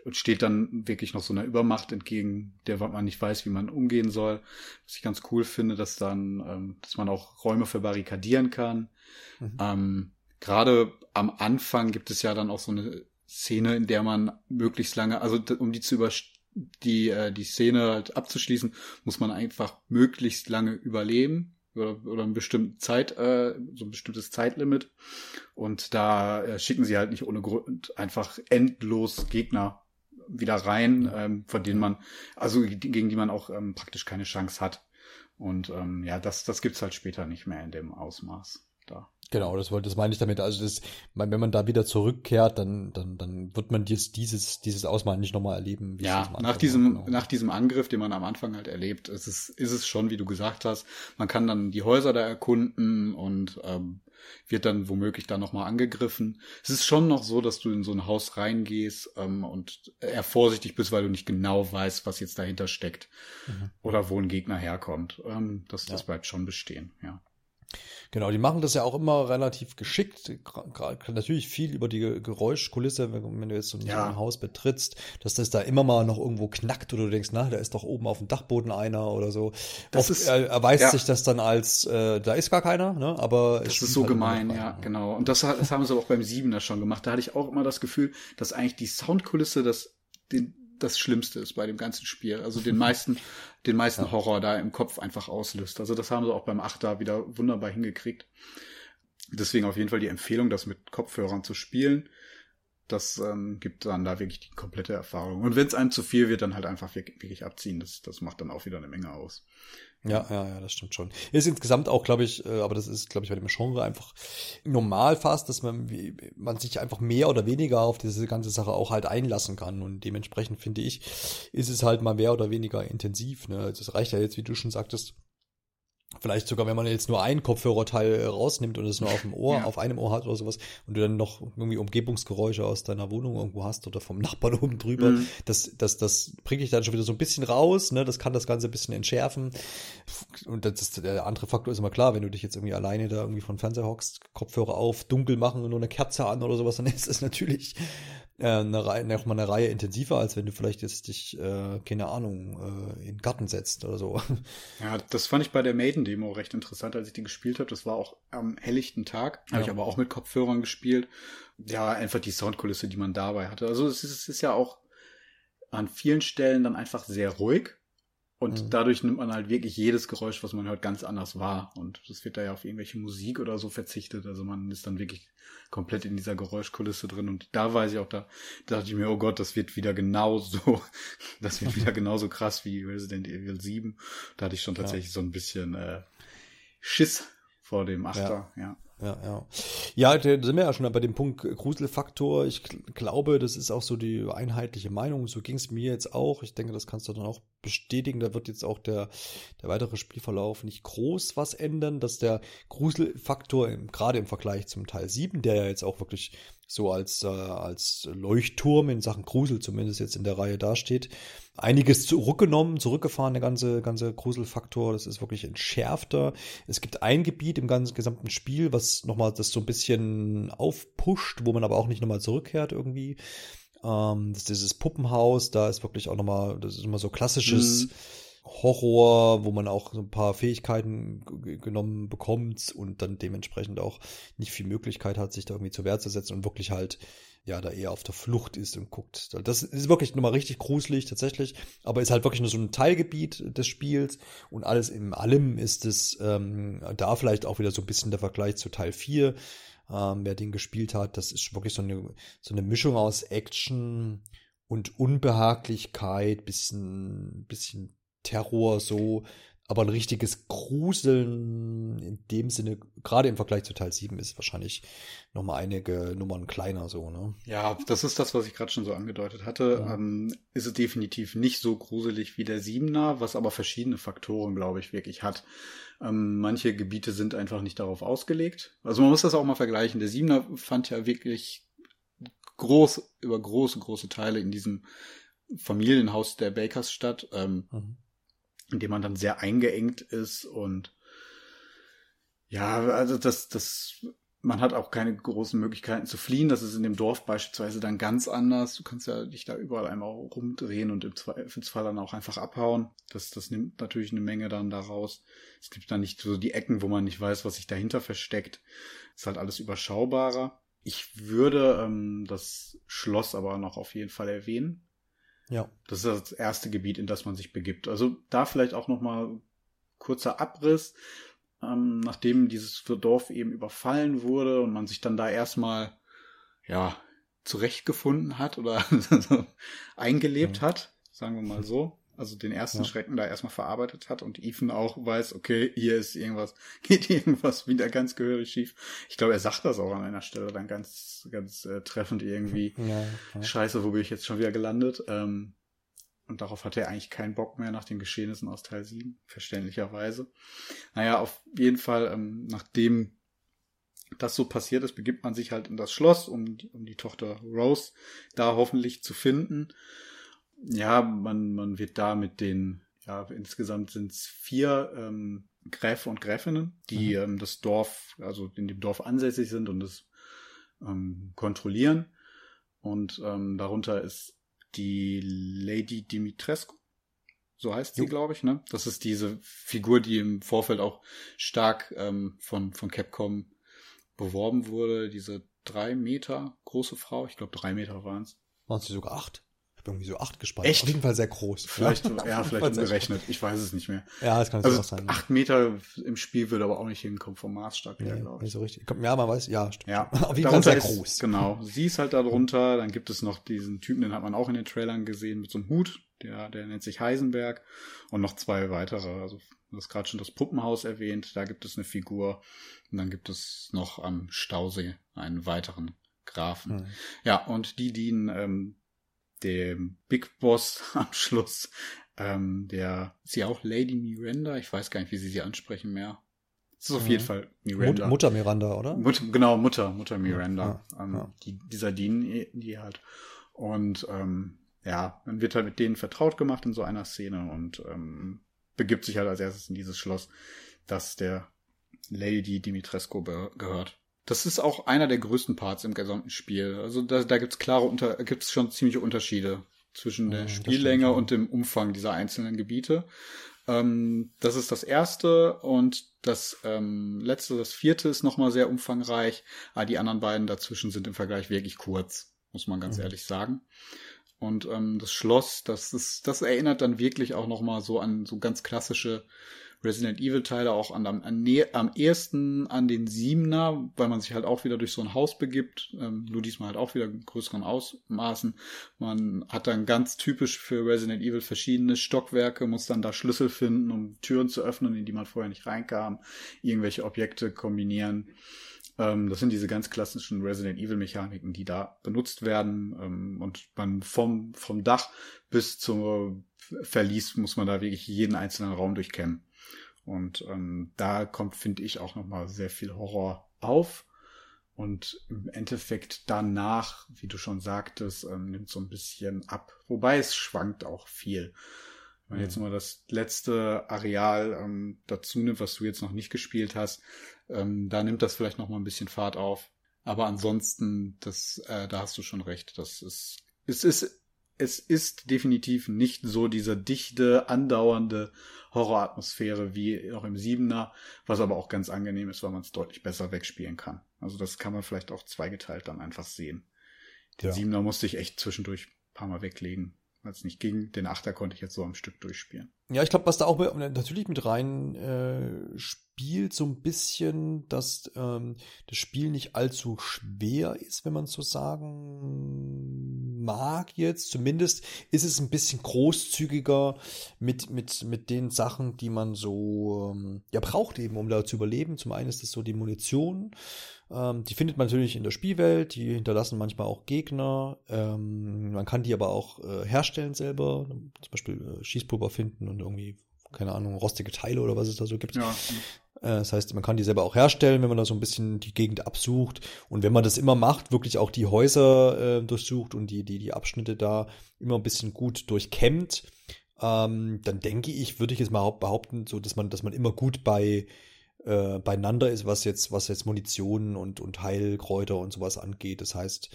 und steht dann wirklich noch so einer Übermacht entgegen, der man nicht weiß, wie man umgehen soll. Was ich ganz cool finde, dass dann, ähm, dass man auch Räume verbarrikadieren kann. Mhm. Ähm, gerade am Anfang gibt es ja dann auch so eine Szene, in der man möglichst lange, also um die zu überstehen, die, äh, die Szene halt abzuschließen, muss man einfach möglichst lange überleben oder, oder ein bestimmtes Zeit, äh, so ein bestimmtes Zeitlimit. Und da äh, schicken sie halt nicht ohne Grund einfach endlos Gegner wieder rein, ähm, von denen man, also gegen die man auch ähm, praktisch keine Chance hat. Und ähm, ja, das, das gibt's halt später nicht mehr in dem Ausmaß da. Genau, das wollte, das meine ich damit. Also das, wenn man da wieder zurückkehrt, dann, dann, dann wird man dieses, dieses, dieses Ausmal nicht nochmal erleben. ja, nach diesem, genau. nach diesem Angriff, den man am Anfang halt erlebt, ist es, ist es schon, wie du gesagt hast. Man kann dann die Häuser da erkunden und ähm, wird dann womöglich da nochmal angegriffen. Es ist schon noch so, dass du in so ein Haus reingehst ähm, und eher vorsichtig bist, weil du nicht genau weißt, was jetzt dahinter steckt mhm. oder wo ein Gegner herkommt. Ähm, das, das bleibt schon bestehen, ja. Genau, die machen das ja auch immer relativ geschickt. Natürlich viel über die Geräuschkulisse, wenn, du jetzt so ein, ja. Haus betrittst, dass das da immer mal noch irgendwo knackt oder du denkst, na, da ist doch oben auf dem Dachboden einer oder so. Das Oft ist, erweist ja. sich das dann als, äh, da ist gar keiner, ne? Aber das ist so halt gemein, ja, genau. Und das, das haben sie auch beim Siebener schon gemacht. Da hatte ich auch immer das Gefühl, dass eigentlich die Soundkulisse das den das Schlimmste ist bei dem ganzen Spiel. Also den meisten, den meisten ja. Horror da im Kopf einfach auslöst. Also das haben sie auch beim Achter wieder wunderbar hingekriegt. Deswegen auf jeden Fall die Empfehlung, das mit Kopfhörern zu spielen. Das ähm, gibt dann da wirklich die komplette Erfahrung. Und wenn es einem zu viel wird, dann halt einfach wirklich, wirklich abziehen. Das, das macht dann auch wieder eine Menge aus. Ja, ja, ja, das stimmt schon. Ist insgesamt auch, glaube ich, äh, aber das ist, glaube ich, bei dem Genre einfach normal fast, dass man, man sich einfach mehr oder weniger auf diese ganze Sache auch halt einlassen kann. Und dementsprechend finde ich, ist es halt mal mehr oder weniger intensiv. Ne? Also es reicht ja jetzt, wie du schon sagtest, Vielleicht sogar, wenn man jetzt nur ein Kopfhörerteil rausnimmt und es nur auf dem Ohr, ja. auf einem Ohr hat oder sowas und du dann noch irgendwie Umgebungsgeräusche aus deiner Wohnung irgendwo hast oder vom Nachbarn oben drüber, mhm. das, das, das bringe ich dann schon wieder so ein bisschen raus, ne? Das kann das Ganze ein bisschen entschärfen. Und das ist, der andere Faktor ist immer klar, wenn du dich jetzt irgendwie alleine da irgendwie von Fernseher hockst, Kopfhörer auf, dunkel machen und nur eine Kerze an oder sowas, dann ist es natürlich äh, eine Reihe, noch mal eine Reihe intensiver, als wenn du vielleicht jetzt dich, äh, keine Ahnung, äh, in den Garten setzt oder so. Ja, das fand ich bei der Maiden-Demo recht interessant, als ich die gespielt habe. Das war auch am helllichten Tag, ja. habe ich aber auch mit Kopfhörern gespielt. Ja, einfach die Soundkulisse, die man dabei hatte. Also es ist, es ist ja auch an vielen Stellen dann einfach sehr ruhig. Und mhm. dadurch nimmt man halt wirklich jedes Geräusch, was man hört, ganz anders wahr. Und es wird da ja auf irgendwelche Musik oder so verzichtet. Also man ist dann wirklich komplett in dieser Geräuschkulisse drin. Und da weiß ich auch, da, da dachte ich mir, oh Gott, das wird wieder genauso, das wird wieder genauso krass wie Resident Evil 7. Da hatte ich schon tatsächlich ja. so ein bisschen äh, Schiss vor dem Achter, ja. ja. Ja, ja. Ja, da sind wir ja schon bei dem Punkt Gruselfaktor. Ich glaube, das ist auch so die einheitliche Meinung. So ging es mir jetzt auch. Ich denke, das kannst du dann auch bestätigen. Da wird jetzt auch der, der weitere Spielverlauf nicht groß was ändern, dass der Gruselfaktor gerade im Vergleich zum Teil 7, der ja jetzt auch wirklich so als, äh, als Leuchtturm in Sachen Grusel zumindest jetzt in der Reihe dasteht. Einiges zurückgenommen, zurückgefahren, der ganze, ganze Gruselfaktor. Das ist wirklich entschärfter. Es gibt ein Gebiet im ganzen gesamten Spiel, was nochmal das so ein bisschen aufpusht, wo man aber auch nicht nochmal zurückkehrt irgendwie. Ähm, das ist dieses Puppenhaus, da ist wirklich auch nochmal, das ist immer so klassisches. Mhm Horror, wo man auch so ein paar Fähigkeiten genommen bekommt und dann dementsprechend auch nicht viel Möglichkeit hat, sich da irgendwie zur Wehr zu setzen und wirklich halt ja da eher auf der Flucht ist und guckt. Das ist wirklich nochmal richtig gruselig tatsächlich, aber ist halt wirklich nur so ein Teilgebiet des Spiels und alles in allem ist es ähm, da vielleicht auch wieder so ein bisschen der Vergleich zu Teil 4. Ähm, wer den gespielt hat, das ist wirklich so eine, so eine Mischung aus Action und Unbehaglichkeit, bisschen, bisschen Terror so, aber ein richtiges Gruseln in dem Sinne, gerade im Vergleich zu Teil 7, ist wahrscheinlich nochmal einige Nummern kleiner so, ne? Ja, das ist das, was ich gerade schon so angedeutet hatte. Ja. Ähm, ist es definitiv nicht so gruselig wie der 7er, was aber verschiedene Faktoren, glaube ich, wirklich hat. Ähm, manche Gebiete sind einfach nicht darauf ausgelegt. Also man muss das auch mal vergleichen. Der 7er fand ja wirklich groß, über große, große Teile in diesem Familienhaus der Bakers statt. Ähm, mhm in dem man dann sehr eingeengt ist und ja, also das, das, man hat auch keine großen Möglichkeiten zu fliehen. Das ist in dem Dorf beispielsweise dann ganz anders. Du kannst ja dich da überall einmal rumdrehen und im Zweifelsfall dann auch einfach abhauen. Das, das nimmt natürlich eine Menge dann daraus. Es gibt dann nicht so die Ecken, wo man nicht weiß, was sich dahinter versteckt. Ist halt alles überschaubarer. Ich würde ähm, das Schloss aber noch auf jeden Fall erwähnen. Ja. Das ist das erste Gebiet, in das man sich begibt. Also da vielleicht auch noch mal kurzer Abriss. Ähm, nachdem dieses Dorf eben überfallen wurde und man sich dann da erstmal ja zurechtgefunden hat oder eingelebt mhm. hat, sagen wir mal so, also den ersten ja. Schrecken da erstmal verarbeitet hat und Ethan auch weiß, okay, hier ist irgendwas, geht irgendwas wieder ganz gehörig schief. Ich glaube, er sagt das auch an einer Stelle dann ganz, ganz äh, treffend irgendwie. Ja, ja. Scheiße, wo bin ich jetzt schon wieder gelandet? Ähm, und darauf hat er eigentlich keinen Bock mehr nach den Geschehnissen aus Teil 7, verständlicherweise. Naja, auf jeden Fall, ähm, nachdem das so passiert ist, begibt man sich halt in das Schloss, um um die Tochter Rose da hoffentlich zu finden. Ja, man, man wird da mit den, ja, insgesamt sind es vier ähm, Gräfe und Gräfinnen, die mhm. ähm, das Dorf, also in dem Dorf ansässig sind und es ähm, kontrollieren. Und ähm, darunter ist die Lady Dimitrescu. So heißt sie, glaube ich, ne? Das ist diese Figur, die im Vorfeld auch stark ähm, von, von Capcom beworben wurde. Diese drei Meter große Frau. Ich glaube, drei Meter waren es. Waren sie sogar acht? Irgendwie so acht gespeichert. Echt? Auf jeden Fall sehr groß. Vielleicht, ja, ja vielleicht umgerechnet. Ich weiß es nicht mehr. Ja, das kann also auch sein. Acht Meter im Spiel würde aber auch nicht hinkommen vom Maßstab her, nee, glaube ich. Nicht so richtig. Ja, man weiß, ja, stimmt. Ja, auf jeden Fall sehr ist, groß. Genau. Sie ist halt da drunter. Dann gibt es noch diesen Typen, den hat man auch in den Trailern gesehen, mit so einem Hut. Der, der nennt sich Heisenberg. Und noch zwei weitere. Also, du hast gerade schon das Puppenhaus erwähnt. Da gibt es eine Figur. Und dann gibt es noch am Stausee einen weiteren Grafen. Hm. Ja, und die dienen ähm, dem Big Boss am Schluss, ähm, der ist ja auch Lady Miranda, ich weiß gar nicht, wie sie sie ansprechen mehr. Es ist auf mhm. jeden Fall Miranda. Mut Mutter Miranda, oder? Mut, genau, Mutter, Mutter Miranda. Ja, ähm, ja. Die, dieser Dean, die halt. Und ähm, ja, man wird halt mit denen vertraut gemacht in so einer Szene und ähm, begibt sich halt als erstes in dieses Schloss, das der Lady Dimitrescu gehört. Das ist auch einer der größten Parts im gesamten Spiel. Also da, da gibt's klare unter, gibt's schon ziemliche Unterschiede zwischen der ja, Spiellänge und dem Umfang dieser einzelnen Gebiete. Ähm, das ist das erste und das ähm, letzte, das vierte ist nochmal sehr umfangreich. Aber die anderen beiden dazwischen sind im Vergleich wirklich kurz, muss man ganz mhm. ehrlich sagen. Und ähm, das Schloss, das ist, das erinnert dann wirklich auch nochmal so an so ganz klassische Resident Evil Teile auch an, am, am ehesten an den Siebener, weil man sich halt auch wieder durch so ein Haus begibt, ähm, nur diesmal halt auch wieder in größeren Ausmaßen. Man hat dann ganz typisch für Resident Evil verschiedene Stockwerke, muss dann da Schlüssel finden, um Türen zu öffnen, in die man vorher nicht reinkam, irgendwelche Objekte kombinieren. Ähm, das sind diese ganz klassischen Resident Evil Mechaniken, die da benutzt werden. Ähm, und man vom, vom Dach bis zum Verlies muss man da wirklich jeden einzelnen Raum durchkämmen. Und ähm, da kommt, finde ich, auch nochmal sehr viel Horror auf. Und im Endeffekt danach, wie du schon sagtest, ähm, nimmt so ein bisschen ab. Wobei es schwankt auch viel. Wenn man jetzt mal das letzte Areal ähm, dazu nimmt, was du jetzt noch nicht gespielt hast, ähm, da nimmt das vielleicht noch mal ein bisschen Fahrt auf. Aber ansonsten, das, äh, da hast du schon recht. Das ist, es ist, es ist definitiv nicht so diese dichte, andauernde Horroratmosphäre wie auch im Siebener, was aber auch ganz angenehm ist, weil man es deutlich besser wegspielen kann. Also das kann man vielleicht auch zweigeteilt dann einfach sehen. Den ja. Siebener musste ich echt zwischendurch ein paar Mal weglegen als nicht ging. Den Achter konnte ich jetzt so am Stück durchspielen. Ja, ich glaube, was da auch natürlich mit rein äh, spielt, so ein bisschen, dass ähm, das Spiel nicht allzu schwer ist, wenn man so sagen mag jetzt. Zumindest ist es ein bisschen großzügiger mit, mit, mit den Sachen, die man so ähm, ja braucht eben, um da zu überleben. Zum einen ist das so die Munition. Ähm, die findet man natürlich in der Spielwelt, die hinterlassen manchmal auch Gegner. Ähm, man kann die aber auch äh, herstellen selber, zum Beispiel äh, Schießpulver finden und irgendwie, keine Ahnung, rostige Teile oder was es da so gibt. Ja. Äh, das heißt, man kann die selber auch herstellen, wenn man da so ein bisschen die Gegend absucht. Und wenn man das immer macht, wirklich auch die Häuser äh, durchsucht und die, die, die Abschnitte da immer ein bisschen gut durchkämmt, ähm, dann denke ich, würde ich jetzt mal behaupten, so dass man, dass man immer gut bei äh, beieinander ist, was jetzt, was jetzt Munition und, und Heilkräuter und sowas angeht. Das heißt,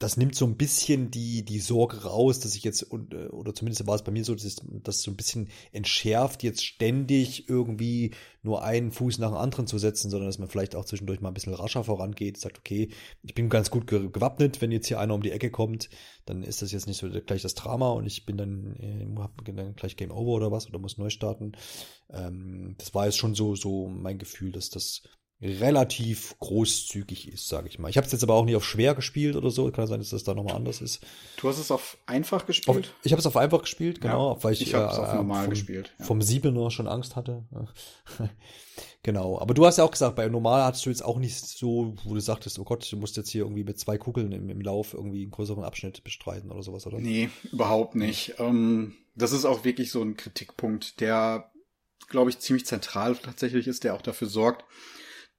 das nimmt so ein bisschen die, die Sorge raus, dass ich jetzt, äh, oder zumindest war es bei mir so, dass ich das so ein bisschen entschärft, jetzt ständig irgendwie nur einen Fuß nach dem anderen zu setzen, sondern dass man vielleicht auch zwischendurch mal ein bisschen rascher vorangeht, sagt, okay, ich bin ganz gut gewappnet, wenn jetzt hier einer um die Ecke kommt, dann ist das jetzt nicht so gleich das Drama und ich bin dann, äh, hab dann gleich Game Over oder was oder muss neu starten. Ähm, das war jetzt schon so, so mein Gefühl, dass das relativ großzügig ist, sage ich mal. Ich habe es jetzt aber auch nicht auf schwer gespielt oder so. Kann sein, dass das da nochmal anders ist. Du hast es auf einfach gespielt? Auf, ich habe es auf einfach gespielt, genau, ja, weil ich, ich habe es äh, auf normal vom, gespielt. Ja. Vom Siebener schon Angst hatte. genau. Aber du hast ja auch gesagt, bei normal hattest du jetzt auch nicht so, wo du sagtest, oh Gott, du musst jetzt hier irgendwie mit zwei Kugeln im, im Lauf irgendwie einen größeren Abschnitt bestreiten oder sowas, oder? Nee, überhaupt nicht. Ähm, das ist auch wirklich so ein Kritikpunkt, der, glaube ich, ziemlich zentral tatsächlich ist, der auch dafür sorgt,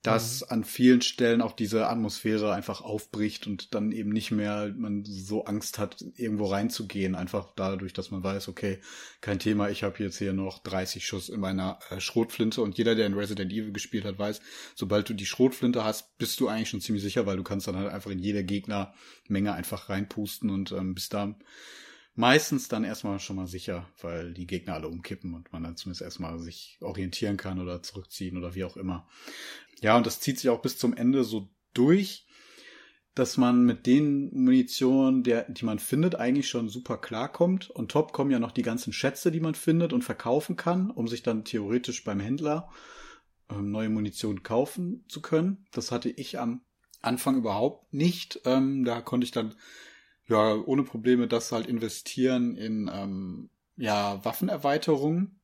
dass mhm. an vielen Stellen auch diese Atmosphäre einfach aufbricht und dann eben nicht mehr man so Angst hat, irgendwo reinzugehen, einfach dadurch, dass man weiß, okay, kein Thema, ich habe jetzt hier noch 30 Schuss in meiner äh, Schrotflinte und jeder, der in Resident Evil gespielt hat, weiß, sobald du die Schrotflinte hast, bist du eigentlich schon ziemlich sicher, weil du kannst dann halt einfach in jede Gegnermenge einfach reinpusten und ähm, bist da meistens dann erstmal schon mal sicher, weil die Gegner alle umkippen und man dann zumindest erstmal sich orientieren kann oder zurückziehen oder wie auch immer. Ja, und das zieht sich auch bis zum Ende so durch, dass man mit den Munition, der, die man findet, eigentlich schon super klarkommt. Und top kommen ja noch die ganzen Schätze, die man findet und verkaufen kann, um sich dann theoretisch beim Händler ähm, neue Munition kaufen zu können. Das hatte ich am Anfang überhaupt nicht. Ähm, da konnte ich dann ja ohne Probleme das halt investieren in ähm, ja Waffenerweiterungen,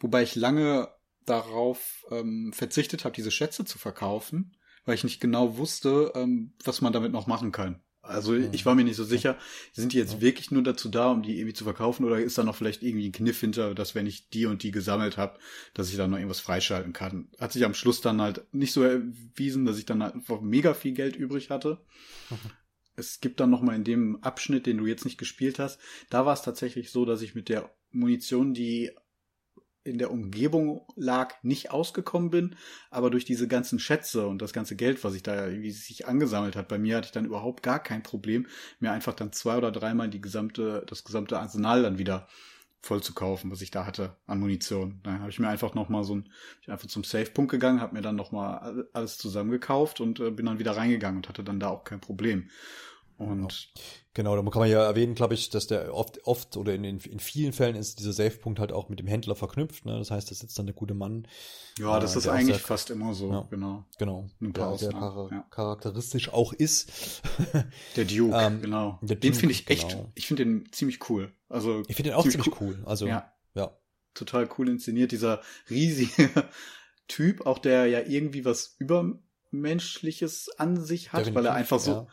wobei ich lange darauf ähm, verzichtet habe, diese Schätze zu verkaufen, weil ich nicht genau wusste, ähm, was man damit noch machen kann. Also mhm. ich war mir nicht so sicher, sind die jetzt wirklich nur dazu da, um die irgendwie zu verkaufen oder ist da noch vielleicht irgendwie ein Kniff hinter, dass wenn ich die und die gesammelt habe, dass ich dann noch irgendwas freischalten kann. Hat sich am Schluss dann halt nicht so erwiesen, dass ich dann halt einfach mega viel Geld übrig hatte. Es gibt dann noch mal in dem Abschnitt, den du jetzt nicht gespielt hast, da war es tatsächlich so, dass ich mit der Munition, die in der Umgebung lag, nicht ausgekommen bin, aber durch diese ganzen Schätze und das ganze Geld, was ich da, wie sich angesammelt hat, bei mir hatte ich dann überhaupt gar kein Problem, mir einfach dann zwei oder dreimal die gesamte, das gesamte Arsenal dann wieder voll zu kaufen, was ich da hatte an Munition. Dann habe ich mir einfach noch mal so ein, ich einfach zum Safe-Punkt gegangen, habe mir dann noch mal alles zusammengekauft und äh, bin dann wieder reingegangen und hatte dann da auch kein Problem. Und genau, da kann man ja erwähnen, glaube ich, dass der oft, oft oder in, in, in vielen Fällen ist dieser Safe-Punkt halt auch mit dem Händler verknüpft. Ne? Das heißt, da sitzt dann der gute Mann. Ja, das äh, ist eigentlich sehr, fast immer so, ja, genau. Genau. Ein paar der sehr char ja. charakteristisch auch ist. Der Duke, ähm, genau. Der den finde ich echt, genau. ich finde den ziemlich cool. Also ich finde den auch ziemlich, ziemlich cool. cool. Also ja. ja. Total cool inszeniert, dieser riesige Typ, auch der ja irgendwie was über Menschliches an sich hat, Definitiv, weil er einfach so, ja.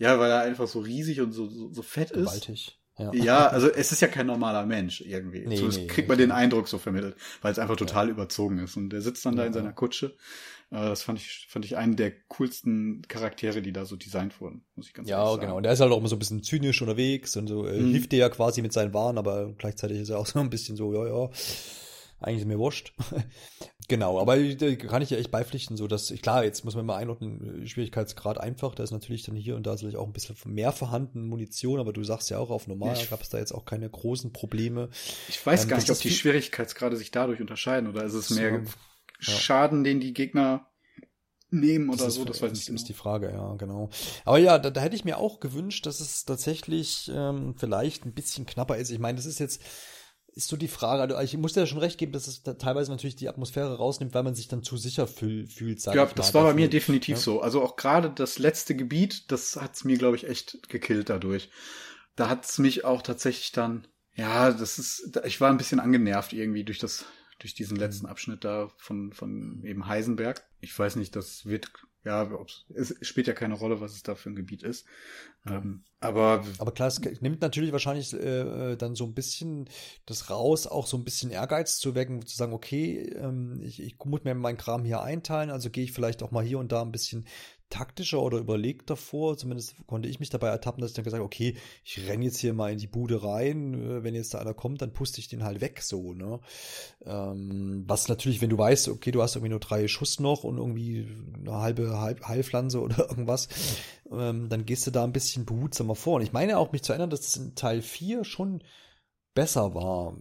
Ja. weil er einfach so riesig und so, so, so fett Gewaltig. ist. Ja. ja, also es ist ja kein normaler Mensch irgendwie. Nee, Zumindest nee, kriegt man den Eindruck so vermittelt, weil es einfach total ja. überzogen ist. Und der sitzt dann ja, da in seiner Kutsche. Äh, das fand ich, fand ich einen der coolsten Charaktere, die da so designt wurden, muss ich ganz ja, ehrlich sagen. Ja, genau. Und der ist halt auch immer so ein bisschen zynisch unterwegs und so äh, mhm. hilft dir ja quasi mit seinen Waren, aber gleichzeitig ist er auch so ein bisschen so, ja, ja eigentlich ist mir wurscht. genau, aber da kann ich ja echt beipflichten, so dass, klar, jetzt muss man mal einordnen, Schwierigkeitsgrad einfach, da ist natürlich dann hier und da sicherlich auch ein bisschen mehr vorhanden Munition, aber du sagst ja auch, auf normal gab es da jetzt auch keine großen Probleme. Ich weiß ähm, gar nicht, ob die Schwierigkeitsgrade sich dadurch unterscheiden oder ist es mehr so, Schaden, den die Gegner nehmen oder das so, das weiß ich nicht. Das ist genau. die Frage, ja, genau. Aber ja, da, da hätte ich mir auch gewünscht, dass es tatsächlich ähm, vielleicht ein bisschen knapper ist. Ich meine, das ist jetzt ist so die Frage, also ich muss dir ja schon recht geben, dass es da teilweise natürlich die Atmosphäre rausnimmt, weil man sich dann zu sicher fühl, fühlt. Sag ja, das war bei mir definitiv ja. so. Also auch gerade das letzte Gebiet, das hat's mir, glaube ich, echt gekillt dadurch. Da hat's mich auch tatsächlich dann, ja, das ist, ich war ein bisschen angenervt irgendwie durch das, durch diesen mhm. letzten Abschnitt da von, von eben Heisenberg. Ich weiß nicht, das wird ja, es spielt ja keine Rolle, was es da für ein Gebiet ist. Ähm, aber aber klar, es nimmt natürlich wahrscheinlich äh, dann so ein bisschen das raus, auch so ein bisschen Ehrgeiz zu wecken, zu sagen, okay, ähm, ich, ich muss mir meinen Kram hier einteilen, also gehe ich vielleicht auch mal hier und da ein bisschen taktischer oder überlegter vor. Zumindest konnte ich mich dabei ertappen, dass ich dann gesagt okay, ich renne jetzt hier mal in die Bude rein. Äh, wenn jetzt da einer kommt, dann puste ich den halt weg so, ne? Ähm, was natürlich, wenn du weißt, okay, du hast irgendwie nur drei Schuss noch und irgendwie eine halbe Heilpflanze oder irgendwas, ähm, dann gehst du da ein bisschen behutsamer vor. Und ich meine auch, mich zu erinnern, dass es in Teil 4 schon besser war,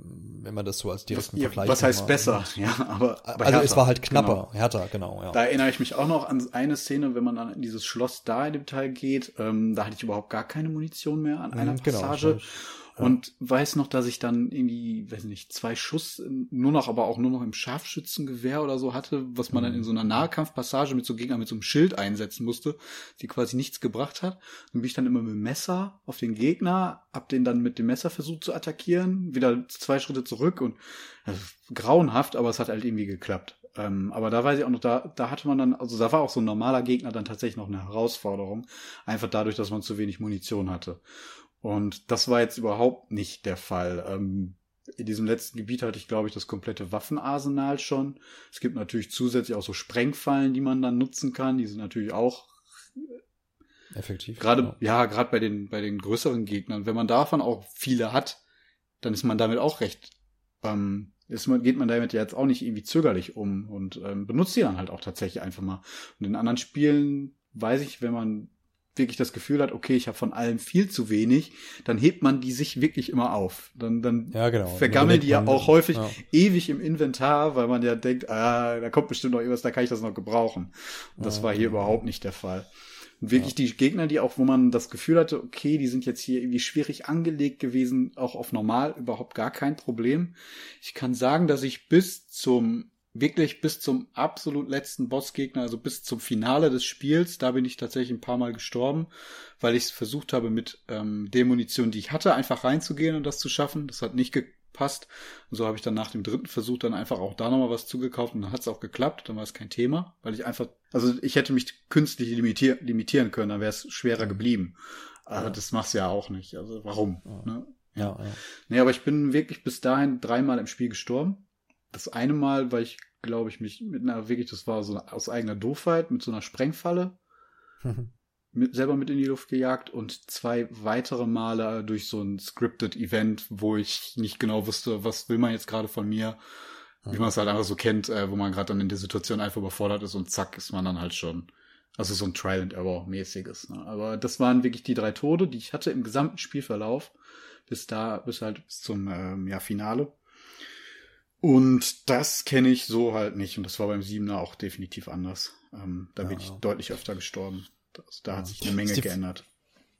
wenn man das so als direkten was, Vergleich Was heißt besser? Ja, aber, aber also härter, es war halt knapper, genau. härter, genau. Ja. Da erinnere ich mich auch noch an eine Szene, wenn man dann in dieses Schloss da in dem Teil geht. Ähm, da hatte ich überhaupt gar keine Munition mehr an einer mhm, Passage. Genau, und weiß noch, dass ich dann irgendwie, weiß nicht, zwei Schuss, nur noch, aber auch nur noch im Scharfschützengewehr oder so hatte, was man mhm. dann in so einer Nahkampfpassage mit so Gegnern mit so einem Schild einsetzen musste, die quasi nichts gebracht hat. Dann bin ich dann immer mit dem Messer auf den Gegner, hab den dann mit dem Messer versucht zu attackieren, wieder zwei Schritte zurück und also, grauenhaft, aber es hat halt irgendwie geklappt. Ähm, aber da weiß ich auch noch, da, da hatte man dann, also da war auch so ein normaler Gegner dann tatsächlich noch eine Herausforderung, einfach dadurch, dass man zu wenig Munition hatte. Und das war jetzt überhaupt nicht der Fall. Ähm, in diesem letzten Gebiet hatte ich, glaube ich, das komplette Waffenarsenal schon. Es gibt natürlich zusätzlich auch so Sprengfallen, die man dann nutzen kann. Die sind natürlich auch effektiv. Gerade, ja, ja gerade bei den, bei den größeren Gegnern. Wenn man davon auch viele hat, dann ist man damit auch recht, ähm, ist man, geht man damit ja jetzt auch nicht irgendwie zögerlich um und ähm, benutzt die dann halt auch tatsächlich einfach mal. Und in anderen Spielen weiß ich, wenn man wirklich das Gefühl hat, okay, ich habe von allem viel zu wenig, dann hebt man die sich wirklich immer auf. Dann, dann ja, genau. vergammeln die ja auch häufig ja. ewig im Inventar, weil man ja denkt, ah, da kommt bestimmt noch irgendwas, da kann ich das noch gebrauchen. Und das ja, war hier ja. überhaupt nicht der Fall. Und wirklich die Gegner, die auch, wo man das Gefühl hatte, okay, die sind jetzt hier irgendwie schwierig angelegt gewesen, auch auf normal überhaupt gar kein Problem. Ich kann sagen, dass ich bis zum wirklich bis zum absolut letzten Bossgegner, also bis zum Finale des Spiels, da bin ich tatsächlich ein paar Mal gestorben, weil ich es versucht habe, mit ähm, der Munition, die ich hatte, einfach reinzugehen und das zu schaffen. Das hat nicht gepasst. Und so habe ich dann nach dem dritten Versuch dann einfach auch da nochmal was zugekauft und dann hat es auch geklappt, dann war es kein Thema, weil ich einfach, also ich hätte mich künstlich limitier limitieren können, dann wäre es schwerer geblieben. Aber ja. das machst du ja auch nicht. Also warum? Ja. Ne? Ja. ja, ja. Nee, aber ich bin wirklich bis dahin dreimal im Spiel gestorben. Das eine Mal, weil ich, glaube ich, mich mit einer wirklich, das war so aus eigener Doofheit, mit so einer Sprengfalle mit, selber mit in die Luft gejagt und zwei weitere Male durch so ein scripted Event, wo ich nicht genau wusste, was will man jetzt gerade von mir, wie man es halt einfach so kennt, äh, wo man gerade dann in der Situation einfach überfordert ist und zack ist man dann halt schon. Also so ein Trial and Error mäßiges. Ne? Aber das waren wirklich die drei Tode, die ich hatte im gesamten Spielverlauf bis da, bis halt bis zum ähm, ja, Finale. Und das kenne ich so halt nicht. Und das war beim Siebener auch definitiv anders. Ähm, da ja, bin ich deutlich öfter gestorben. Das, da ja. hat sich eine Menge ist die, geändert.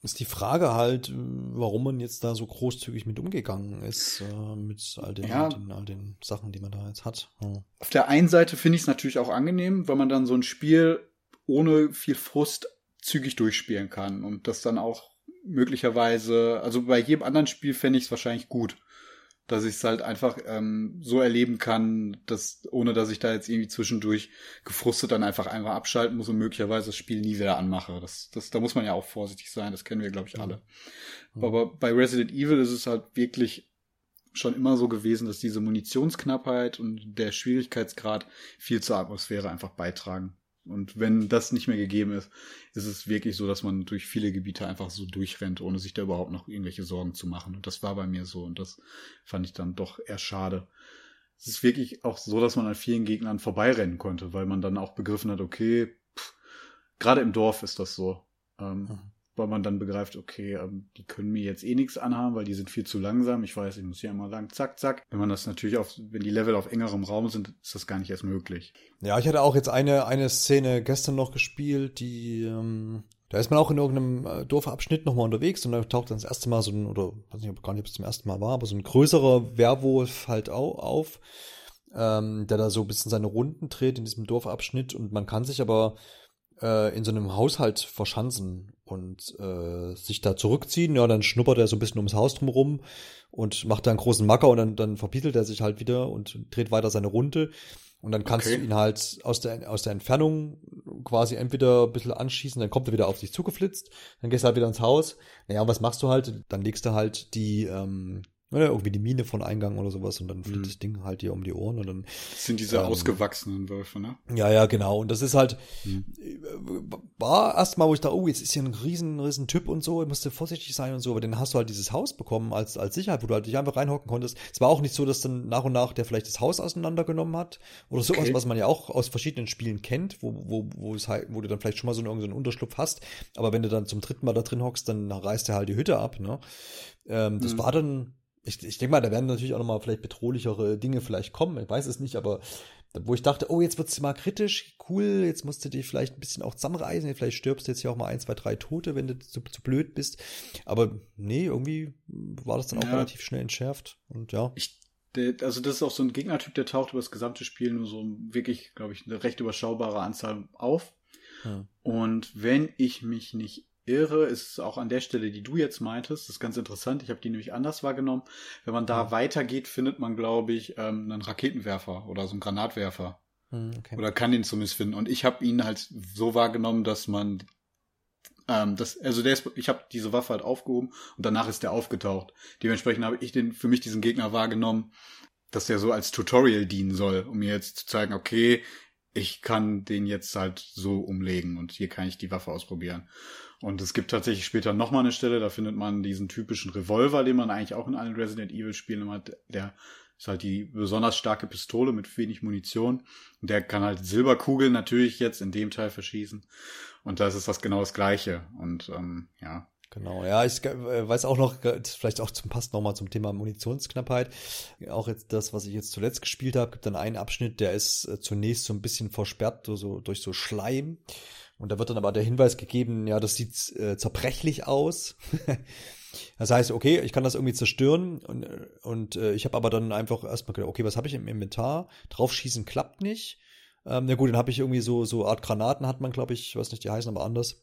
Ist die Frage halt, warum man jetzt da so großzügig mit umgegangen ist, äh, mit all den, ja. den, all den Sachen, die man da jetzt hat. Auf der einen Seite finde ich es natürlich auch angenehm, weil man dann so ein Spiel ohne viel Frust zügig durchspielen kann und das dann auch möglicherweise, also bei jedem anderen Spiel fände ich es wahrscheinlich gut dass ich es halt einfach ähm, so erleben kann, dass ohne dass ich da jetzt irgendwie zwischendurch gefrustet dann einfach einfach abschalten muss und möglicherweise das Spiel nie wieder anmache. Das, das, da muss man ja auch vorsichtig sein. Das kennen wir, glaube ich, alle. Mhm. Aber bei Resident Evil ist es halt wirklich schon immer so gewesen, dass diese Munitionsknappheit und der Schwierigkeitsgrad viel zur Atmosphäre einfach beitragen. Und wenn das nicht mehr gegeben ist, ist es wirklich so, dass man durch viele Gebiete einfach so durchrennt, ohne sich da überhaupt noch irgendwelche Sorgen zu machen. Und das war bei mir so und das fand ich dann doch eher schade. Es ist wirklich auch so, dass man an vielen Gegnern vorbeirennen konnte, weil man dann auch begriffen hat, okay, pff, gerade im Dorf ist das so. Ähm, mhm weil man dann begreift, okay, ähm, die können mir jetzt eh nichts anhaben, weil die sind viel zu langsam. Ich weiß, ich muss hier immer sagen, zack, zack. Wenn man das natürlich auf, wenn die Level auf engerem Raum sind, ist das gar nicht erst möglich. Ja, ich hatte auch jetzt eine, eine Szene gestern noch gespielt, die, ähm, da ist man auch in irgendeinem äh, Dorfabschnitt nochmal unterwegs und da taucht dann das erste Mal so ein, oder weiß nicht, gar nicht, ob es zum ersten Mal war, aber so ein größerer Werwolf halt auch auf, ähm, der da so ein bisschen seine Runden dreht in diesem Dorfabschnitt und man kann sich aber äh, in so einem Haushalt verschanzen und äh, sich da zurückziehen. Ja, dann schnuppert er so ein bisschen ums Haus drumherum und macht da einen großen Macker und dann, dann verbietelt er sich halt wieder und dreht weiter seine Runde. Und dann kannst okay. du ihn halt aus der, aus der Entfernung quasi entweder ein bisschen anschießen, dann kommt er wieder auf dich zugeflitzt, dann gehst du halt wieder ins Haus. Naja, und was machst du halt? Dann legst du halt die, ähm, oder irgendwie die Mine von Eingang oder sowas und dann fliegt mhm. das Ding halt dir um die Ohren und dann. Das sind diese ähm, ausgewachsenen Wölfe, ne? Ja, ja, genau. Und das ist halt, mhm. war erstmal, wo ich da, oh, jetzt ist hier ein riesen, riesen Typ und so, ich musste vorsichtig sein und so, aber dann hast du halt dieses Haus bekommen als, als Sicherheit, wo du halt dich einfach reinhocken konntest. Es war auch nicht so, dass dann nach und nach der vielleicht das Haus auseinandergenommen hat oder sowas, okay. was man ja auch aus verschiedenen Spielen kennt, wo, wo, wo es halt, wo du dann vielleicht schon mal so einen, so einen Unterschlupf hast, aber wenn du dann zum dritten Mal da drin hockst, dann reißt er halt die Hütte ab, ne? Ähm, das mhm. war dann, ich, ich denke mal, da werden natürlich auch nochmal vielleicht bedrohlichere Dinge vielleicht kommen, ich weiß es nicht, aber wo ich dachte, oh, jetzt wird's mal kritisch, cool, jetzt musst du dich vielleicht ein bisschen auch zusammenreißen, vielleicht stirbst du jetzt hier auch mal ein, zwei, drei Tote, wenn du zu, zu blöd bist. Aber nee, irgendwie war das dann auch ja. relativ schnell entschärft und ja. Ich, also das ist auch so ein Gegnertyp, der taucht über das gesamte Spiel nur so wirklich, glaube ich, eine recht überschaubare Anzahl auf. Ja. Und wenn ich mich nicht irre, ist auch an der Stelle, die du jetzt meintest, das ist ganz interessant. Ich habe die nämlich anders wahrgenommen. Wenn man da ja. weitergeht, findet man, glaube ich, ähm, einen Raketenwerfer oder so einen Granatwerfer. Hm, okay. Oder kann den zumindest finden. Und ich habe ihn halt so wahrgenommen, dass man ähm, das, also der ist, ich habe diese Waffe halt aufgehoben und danach ist der aufgetaucht. Dementsprechend habe ich den für mich diesen Gegner wahrgenommen, dass der so als Tutorial dienen soll, um mir jetzt zu zeigen, okay, ich kann den jetzt halt so umlegen und hier kann ich die Waffe ausprobieren. Und es gibt tatsächlich später nochmal eine Stelle, da findet man diesen typischen Revolver, den man eigentlich auch in allen Resident Evil Spielen hat. Der ist halt die besonders starke Pistole mit wenig Munition. Und der kann halt Silberkugeln natürlich jetzt in dem Teil verschießen. Und das ist das genau das Gleiche. Und ähm, ja, Genau, ja, ich äh, weiß auch noch, vielleicht auch zum passt nochmal zum Thema Munitionsknappheit. Auch jetzt das, was ich jetzt zuletzt gespielt habe, gibt dann einen Abschnitt, der ist äh, zunächst so ein bisschen versperrt so, durch so Schleim. Und da wird dann aber der Hinweis gegeben, ja, das sieht äh, zerbrechlich aus. das heißt, okay, ich kann das irgendwie zerstören und, und äh, ich habe aber dann einfach erstmal gedacht, okay, was habe ich im Inventar? Draufschießen klappt nicht. Ähm, na gut, dann habe ich irgendwie so so Art Granaten hat man, glaube ich, ich weiß nicht, die heißen aber anders.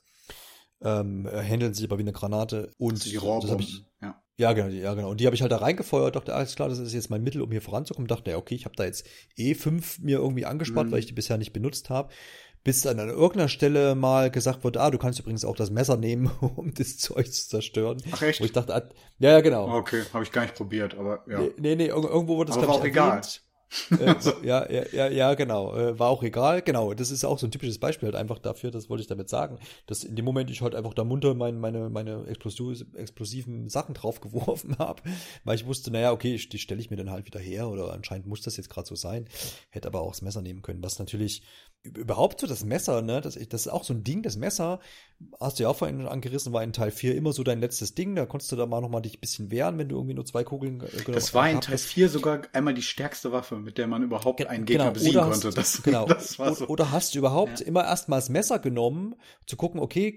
Ähm, handeln sich aber wie eine Granate und also die ich ja. Ja, genau, ja, genau. Und die habe ich halt da reingefeuert, dachte, alles klar, das ist jetzt mein Mittel, um hier voranzukommen. Dachte, ja, okay, ich habe da jetzt E5 mir irgendwie angespart, mhm. weil ich die bisher nicht benutzt habe bis dann an irgendeiner Stelle mal gesagt wurde, ah, du kannst übrigens auch das Messer nehmen, um das Zeug zu zerstören. Ach echt? Wo ich dachte, ah, ja, ja, genau. Okay, habe ich gar nicht probiert, aber ja. Nee, nee, nee irgendwo wurde das, aber war auch erwähnt. egal. Äh, ja, ja, ja, ja, genau. Äh, war auch egal. Genau. Das ist auch so ein typisches Beispiel halt einfach dafür, das wollte ich damit sagen, dass in dem Moment ich halt einfach da munter mein, meine, meine explosiv, explosiven Sachen draufgeworfen habe, weil ich wusste, naja, okay, die stelle ich mir dann halt wieder her oder anscheinend muss das jetzt gerade so sein. Hätte aber auch das Messer nehmen können, was natürlich überhaupt so das Messer, ne, das, das ist auch so ein Ding, das Messer, hast du ja auch vorhin angerissen, war in Teil 4 immer so dein letztes Ding, da konntest du da mal nochmal dich ein bisschen wehren, wenn du irgendwie nur zwei Kugeln äh, Das war in Teil 4 sogar einmal die stärkste Waffe Waffe, mit der man überhaupt einen Gegner genau, besiegen konnte. Das, genau. Das war so. Oder hast du überhaupt ja. immer erstmal das Messer genommen, zu gucken, okay,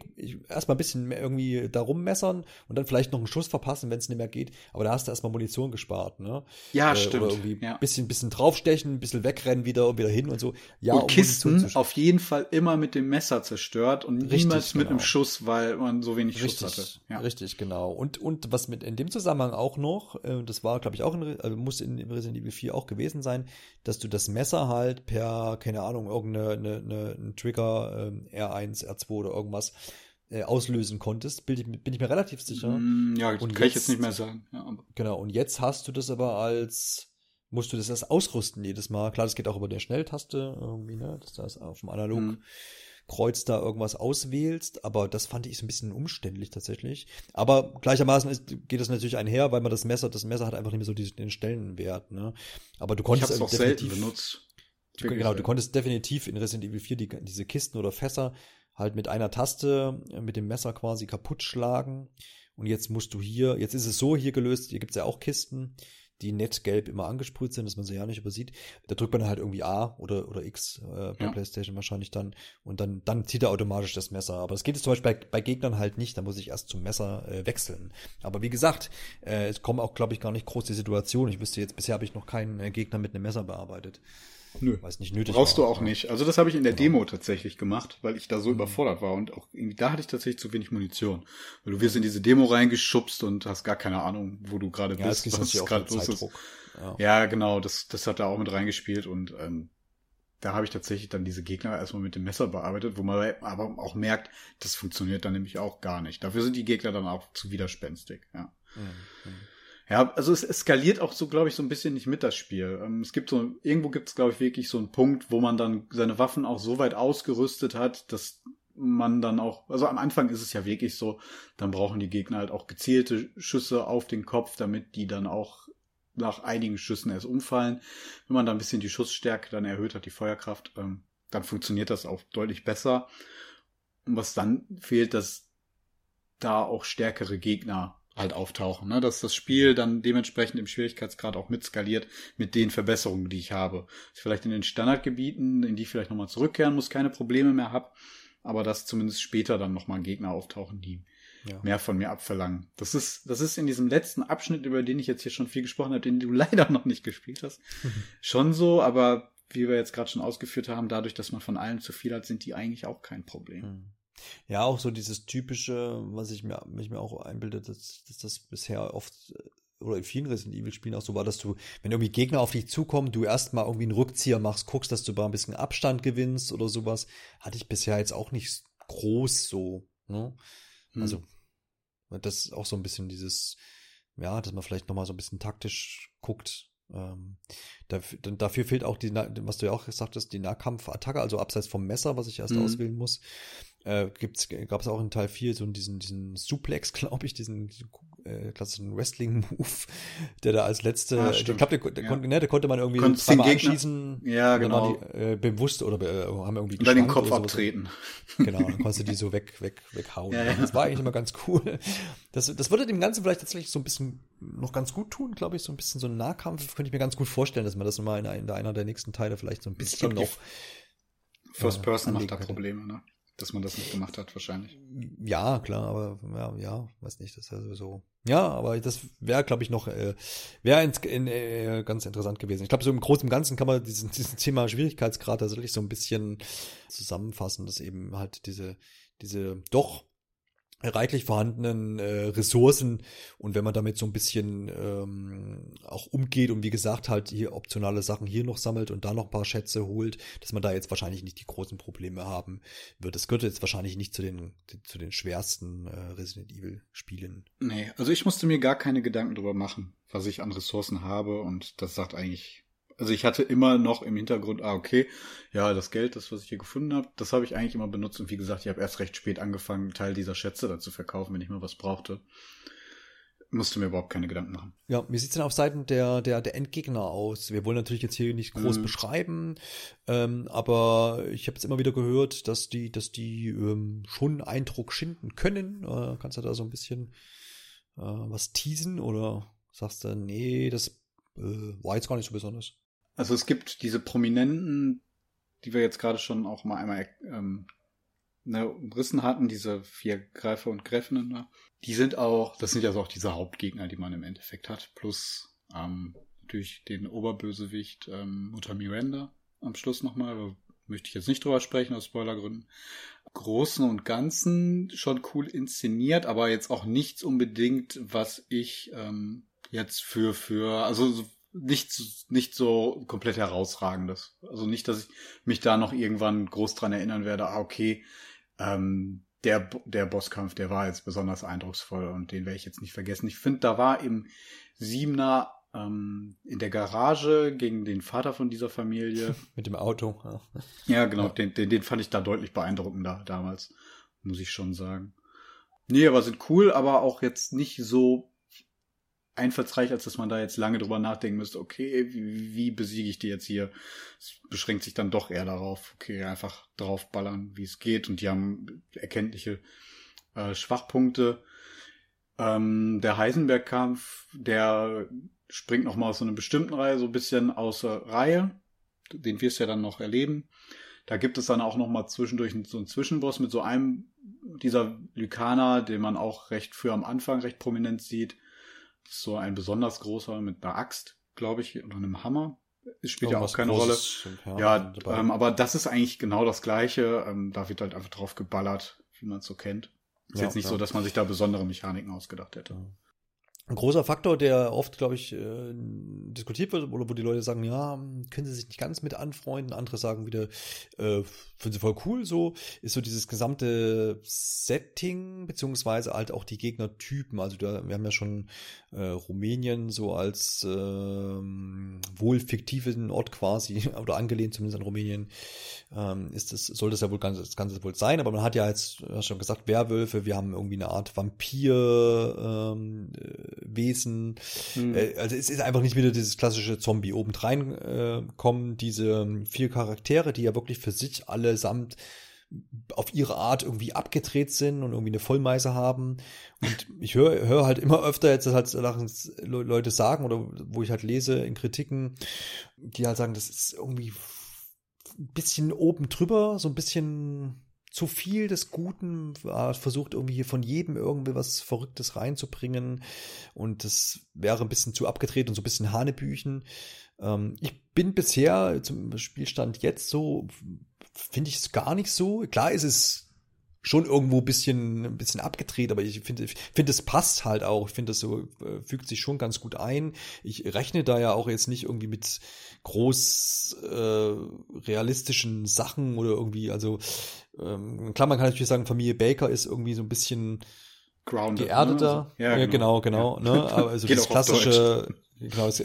erstmal ein bisschen irgendwie darum messern und dann vielleicht noch einen Schuss verpassen, wenn es nicht mehr geht. Aber da hast du erstmal Munition gespart, ne? Ja, äh, stimmt. Oder irgendwie ja. bisschen, bisschen draufstechen, ein bisschen wegrennen wieder und wieder hin und so. Ja, und um Kisten auf jeden Fall immer mit dem Messer zerstört und Richtig, niemals mit genau. einem Schuss, weil man so wenig Richtig, Schuss hatte. Ja. Richtig, genau. Und, und was mit in dem Zusammenhang auch noch, äh, das war, glaube ich, auch in, also muss in Resident Evil 4 auch gewesen sein, dass du das Messer halt per, keine Ahnung, irgendeine eine, eine, ein Trigger äh, R1, R2 oder irgendwas äh, auslösen konntest, bin ich, bin ich mir relativ sicher. Mm, ja, und kann jetzt, ich jetzt nicht mehr sagen. Ja, genau, und jetzt hast du das aber als, musst du das erst ausrüsten jedes Mal. Klar, das geht auch über der Schnelltaste irgendwie, ne, dass du das auf dem Analog mm. Kreuz da irgendwas auswählst, aber das fand ich so ein bisschen umständlich tatsächlich. Aber gleichermaßen ist, geht das natürlich einher, weil man das Messer, das Messer hat einfach nicht mehr so diesen, den Stellenwert, ne. Aber du konntest ich hab's auch selten benutzt. Du, genau, du konntest definitiv in Resident Evil 4 die, diese Kisten oder Fässer halt mit einer Taste äh, mit dem Messer quasi kaputt schlagen. Und jetzt musst du hier, jetzt ist es so hier gelöst, hier gibt's ja auch Kisten, die nett gelb immer angesprüht sind, dass man sie ja nicht übersieht. Da drückt man halt irgendwie A oder, oder X äh, bei ja. PlayStation wahrscheinlich dann und dann, dann zieht er automatisch das Messer. Aber das geht jetzt zum Beispiel bei, bei Gegnern halt nicht, da muss ich erst zum Messer äh, wechseln. Aber wie gesagt, äh, es kommen auch, glaube ich, gar nicht groß die Situation. Ich wüsste jetzt, bisher habe ich noch keinen äh, Gegner mit einem Messer bearbeitet. Nö. Weil es nicht nötig Brauchst war, du auch nicht. Also das habe ich in der genau. Demo tatsächlich gemacht, weil ich da so mhm. überfordert war und auch irgendwie da hatte ich tatsächlich zu wenig Munition. Weil du wirst in diese Demo reingeschubst und hast gar keine Ahnung, wo du gerade ja, bist, was gerade los ist. Ja. ja. genau, das, das hat da auch mit reingespielt und ähm, da habe ich tatsächlich dann diese Gegner erstmal mit dem Messer bearbeitet, wo man aber auch merkt, das funktioniert dann nämlich auch gar nicht. Dafür sind die Gegner dann auch zu widerspenstig, ja. Mhm. Ja, also es eskaliert auch so, glaube ich, so ein bisschen nicht mit das Spiel. Ähm, es gibt so, irgendwo gibt es, glaube ich, wirklich so einen Punkt, wo man dann seine Waffen auch so weit ausgerüstet hat, dass man dann auch, also am Anfang ist es ja wirklich so, dann brauchen die Gegner halt auch gezielte Schüsse auf den Kopf, damit die dann auch nach einigen Schüssen erst umfallen. Wenn man da ein bisschen die Schussstärke dann erhöht hat, die Feuerkraft, ähm, dann funktioniert das auch deutlich besser. Und was dann fehlt, dass da auch stärkere Gegner halt auftauchen, ne? dass das Spiel dann dementsprechend im Schwierigkeitsgrad auch mitskaliert mit den Verbesserungen, die ich habe. Ich vielleicht in den Standardgebieten, in die ich vielleicht nochmal zurückkehren muss, keine Probleme mehr habe, aber dass zumindest später dann nochmal Gegner auftauchen, die ja. mehr von mir abverlangen. Das ist, das ist in diesem letzten Abschnitt, über den ich jetzt hier schon viel gesprochen habe, den du leider noch nicht gespielt hast, schon so, aber wie wir jetzt gerade schon ausgeführt haben, dadurch, dass man von allen zu viel hat, sind die eigentlich auch kein Problem. Mhm. Ja, auch so dieses typische, was ich mir, mich mir auch einbilde, dass, dass das bisher oft äh, oder in vielen Resident Evil Spielen auch so war, dass du, wenn irgendwie Gegner auf dich zukommen, du erstmal irgendwie einen Rückzieher machst, guckst, dass du mal ein bisschen Abstand gewinnst oder sowas, hatte ich bisher jetzt auch nicht groß so, ne? Hm. Also, das ist auch so ein bisschen dieses, ja, dass man vielleicht nochmal so ein bisschen taktisch guckt. Ähm, dafür, dafür fehlt auch die, was du ja auch gesagt hast, die Nahkampfattacke, also abseits vom Messer, was ich erst mhm. auswählen muss äh, gab es auch in Teil 4 so diesen, diesen Suplex, glaube ich, diesen, äh, klassischen Wrestling-Move, der da als letzte, ah, ich glaube, der, der, ja. konnte, ne, der konnte man irgendwie Konntest zweimal anschießen. Ja, genau. Die, äh, bewusst oder äh, haben irgendwie dann den Kopf abtreten. Genau, dann konntest du die so weg, weg, weghauen. Ja, ja. Das war eigentlich immer ganz cool. Das, das würde dem Ganzen vielleicht tatsächlich so ein bisschen noch ganz gut tun, glaube ich, so ein bisschen so ein Nahkampf, könnte ich mir ganz gut vorstellen, dass man das mal in, in einer der nächsten Teile vielleicht so ein bisschen noch First Person macht da Probleme, ne? Dass man das nicht gemacht hat, wahrscheinlich. Ja, klar, aber ja, ja weiß nicht, das ist ja sowieso. Ja, aber das wäre, glaube ich, noch, äh, wäre äh, ganz interessant gewesen. Ich glaube, so im Großen und Ganzen kann man diesen, diesen Thema Schwierigkeitsgrad tatsächlich so ein bisschen zusammenfassen, dass eben halt diese, diese doch reichlich vorhandenen äh, Ressourcen und wenn man damit so ein bisschen ähm, auch umgeht und wie gesagt halt hier optionale Sachen hier noch sammelt und da noch ein paar Schätze holt, dass man da jetzt wahrscheinlich nicht die großen Probleme haben wird. Es gehört jetzt wahrscheinlich nicht zu den zu den schwersten äh, Resident Evil Spielen. Nee, also ich musste mir gar keine Gedanken drüber machen, was ich an Ressourcen habe und das sagt eigentlich also ich hatte immer noch im Hintergrund, ah, okay, ja, das Geld, das, was ich hier gefunden habe, das habe ich eigentlich immer benutzt. Und wie gesagt, ich habe erst recht spät angefangen, einen Teil dieser Schätze da zu verkaufen, wenn ich mal was brauchte. Musste mir überhaupt keine Gedanken machen. Ja, wie sieht's denn auf Seiten der, der, der Endgegner aus? Wir wollen natürlich jetzt hier nicht groß mhm. beschreiben, ähm, aber ich habe jetzt immer wieder gehört, dass die, dass die ähm, schon Eindruck schinden können. Äh, kannst du da so ein bisschen äh, was teasen oder sagst du, nee, das äh, war jetzt gar nicht so besonders? Also es gibt diese Prominenten, die wir jetzt gerade schon auch mal einmal ähm, ne, umrissen hatten, diese vier Greifer und Gräfinnen, ne? die sind auch, das sind ja so auch diese Hauptgegner, die man im Endeffekt hat, plus ähm, natürlich den Oberbösewicht ähm, Mutter Miranda am Schluss nochmal, aber möchte ich jetzt nicht drüber sprechen aus Spoilergründen. Großen und Ganzen schon cool inszeniert, aber jetzt auch nichts unbedingt, was ich ähm, jetzt für für also nichts nicht so komplett herausragendes. Also nicht, dass ich mich da noch irgendwann groß dran erinnern werde. Ah, okay, ähm, der der Bosskampf, der war jetzt besonders eindrucksvoll und den werde ich jetzt nicht vergessen. Ich finde, da war im Siebener ähm, in der Garage gegen den Vater von dieser Familie. Mit dem Auto. Ja, ja genau. Ja. Den, den, den fand ich da deutlich beeindruckender damals, muss ich schon sagen. Nee, aber sind cool, aber auch jetzt nicht so einfallsreich, als dass man da jetzt lange drüber nachdenken müsste, okay, wie, wie besiege ich die jetzt hier? Es beschränkt sich dann doch eher darauf, okay, einfach draufballern, wie es geht. Und die haben erkenntliche äh, Schwachpunkte. Ähm, der Heisenberg-Kampf, der springt noch mal aus so einer bestimmten Reihe so ein bisschen außer Reihe. Den wirst du ja dann noch erleben. Da gibt es dann auch noch mal zwischendurch so einen Zwischenboss mit so einem dieser Lykaner, den man auch recht früh am Anfang recht prominent sieht. Das so ein besonders großer mit einer Axt, glaube ich, oder einem Hammer. Es spielt ja auch keine Großes, Rolle. Ja, ja ähm, aber das ist eigentlich genau das Gleiche. Ähm, da wird halt einfach drauf geballert, wie man es so kennt. Ist ja, jetzt nicht ja. so, dass man sich da besondere Mechaniken ausgedacht hätte. Ein großer Faktor, der oft, glaube ich, äh, diskutiert wird, oder wo die Leute sagen, ja, können sie sich nicht ganz mit anfreunden, andere sagen wieder, äh, finden sie voll cool, so, ist so dieses gesamte Setting, beziehungsweise halt auch die Gegnertypen. Also da, wir haben ja schon äh, Rumänien so als äh, wohl fiktiven Ort quasi, oder angelehnt zumindest an Rumänien, ähm, ist das, soll das ja wohl ganz, das Ganze wohl sein, aber man hat ja jetzt, hast schon gesagt, Werwölfe, wir haben irgendwie eine Art Vampir, ähm, Wesen. Mhm. Also es ist einfach nicht wieder dieses klassische Zombie. Obendrein äh, kommen diese vier Charaktere, die ja wirklich für sich allesamt auf ihre Art irgendwie abgedreht sind und irgendwie eine Vollmeise haben. Und ich höre hör halt immer öfter jetzt, dass halt Leute sagen oder wo ich halt lese in Kritiken, die halt sagen, das ist irgendwie ein bisschen oben drüber, so ein bisschen zu viel des Guten, versucht irgendwie von jedem irgendwie was Verrücktes reinzubringen und das wäre ein bisschen zu abgedreht und so ein bisschen Hanebüchen. Ähm, ich bin bisher zum Spielstand jetzt so, finde ich es gar nicht so. Klar ist es schon irgendwo ein bisschen, ein bisschen abgedreht, aber ich finde, finde, es passt halt auch. Ich finde, das so äh, fügt sich schon ganz gut ein. Ich rechne da ja auch jetzt nicht irgendwie mit groß äh, realistischen Sachen oder irgendwie, also ähm, klar, man kann natürlich sagen, Familie Baker ist irgendwie so ein bisschen Grounded, geerdeter. Ne? Ja, genau, genau. genau ja. Ne? Aber also das klassische, genau, das,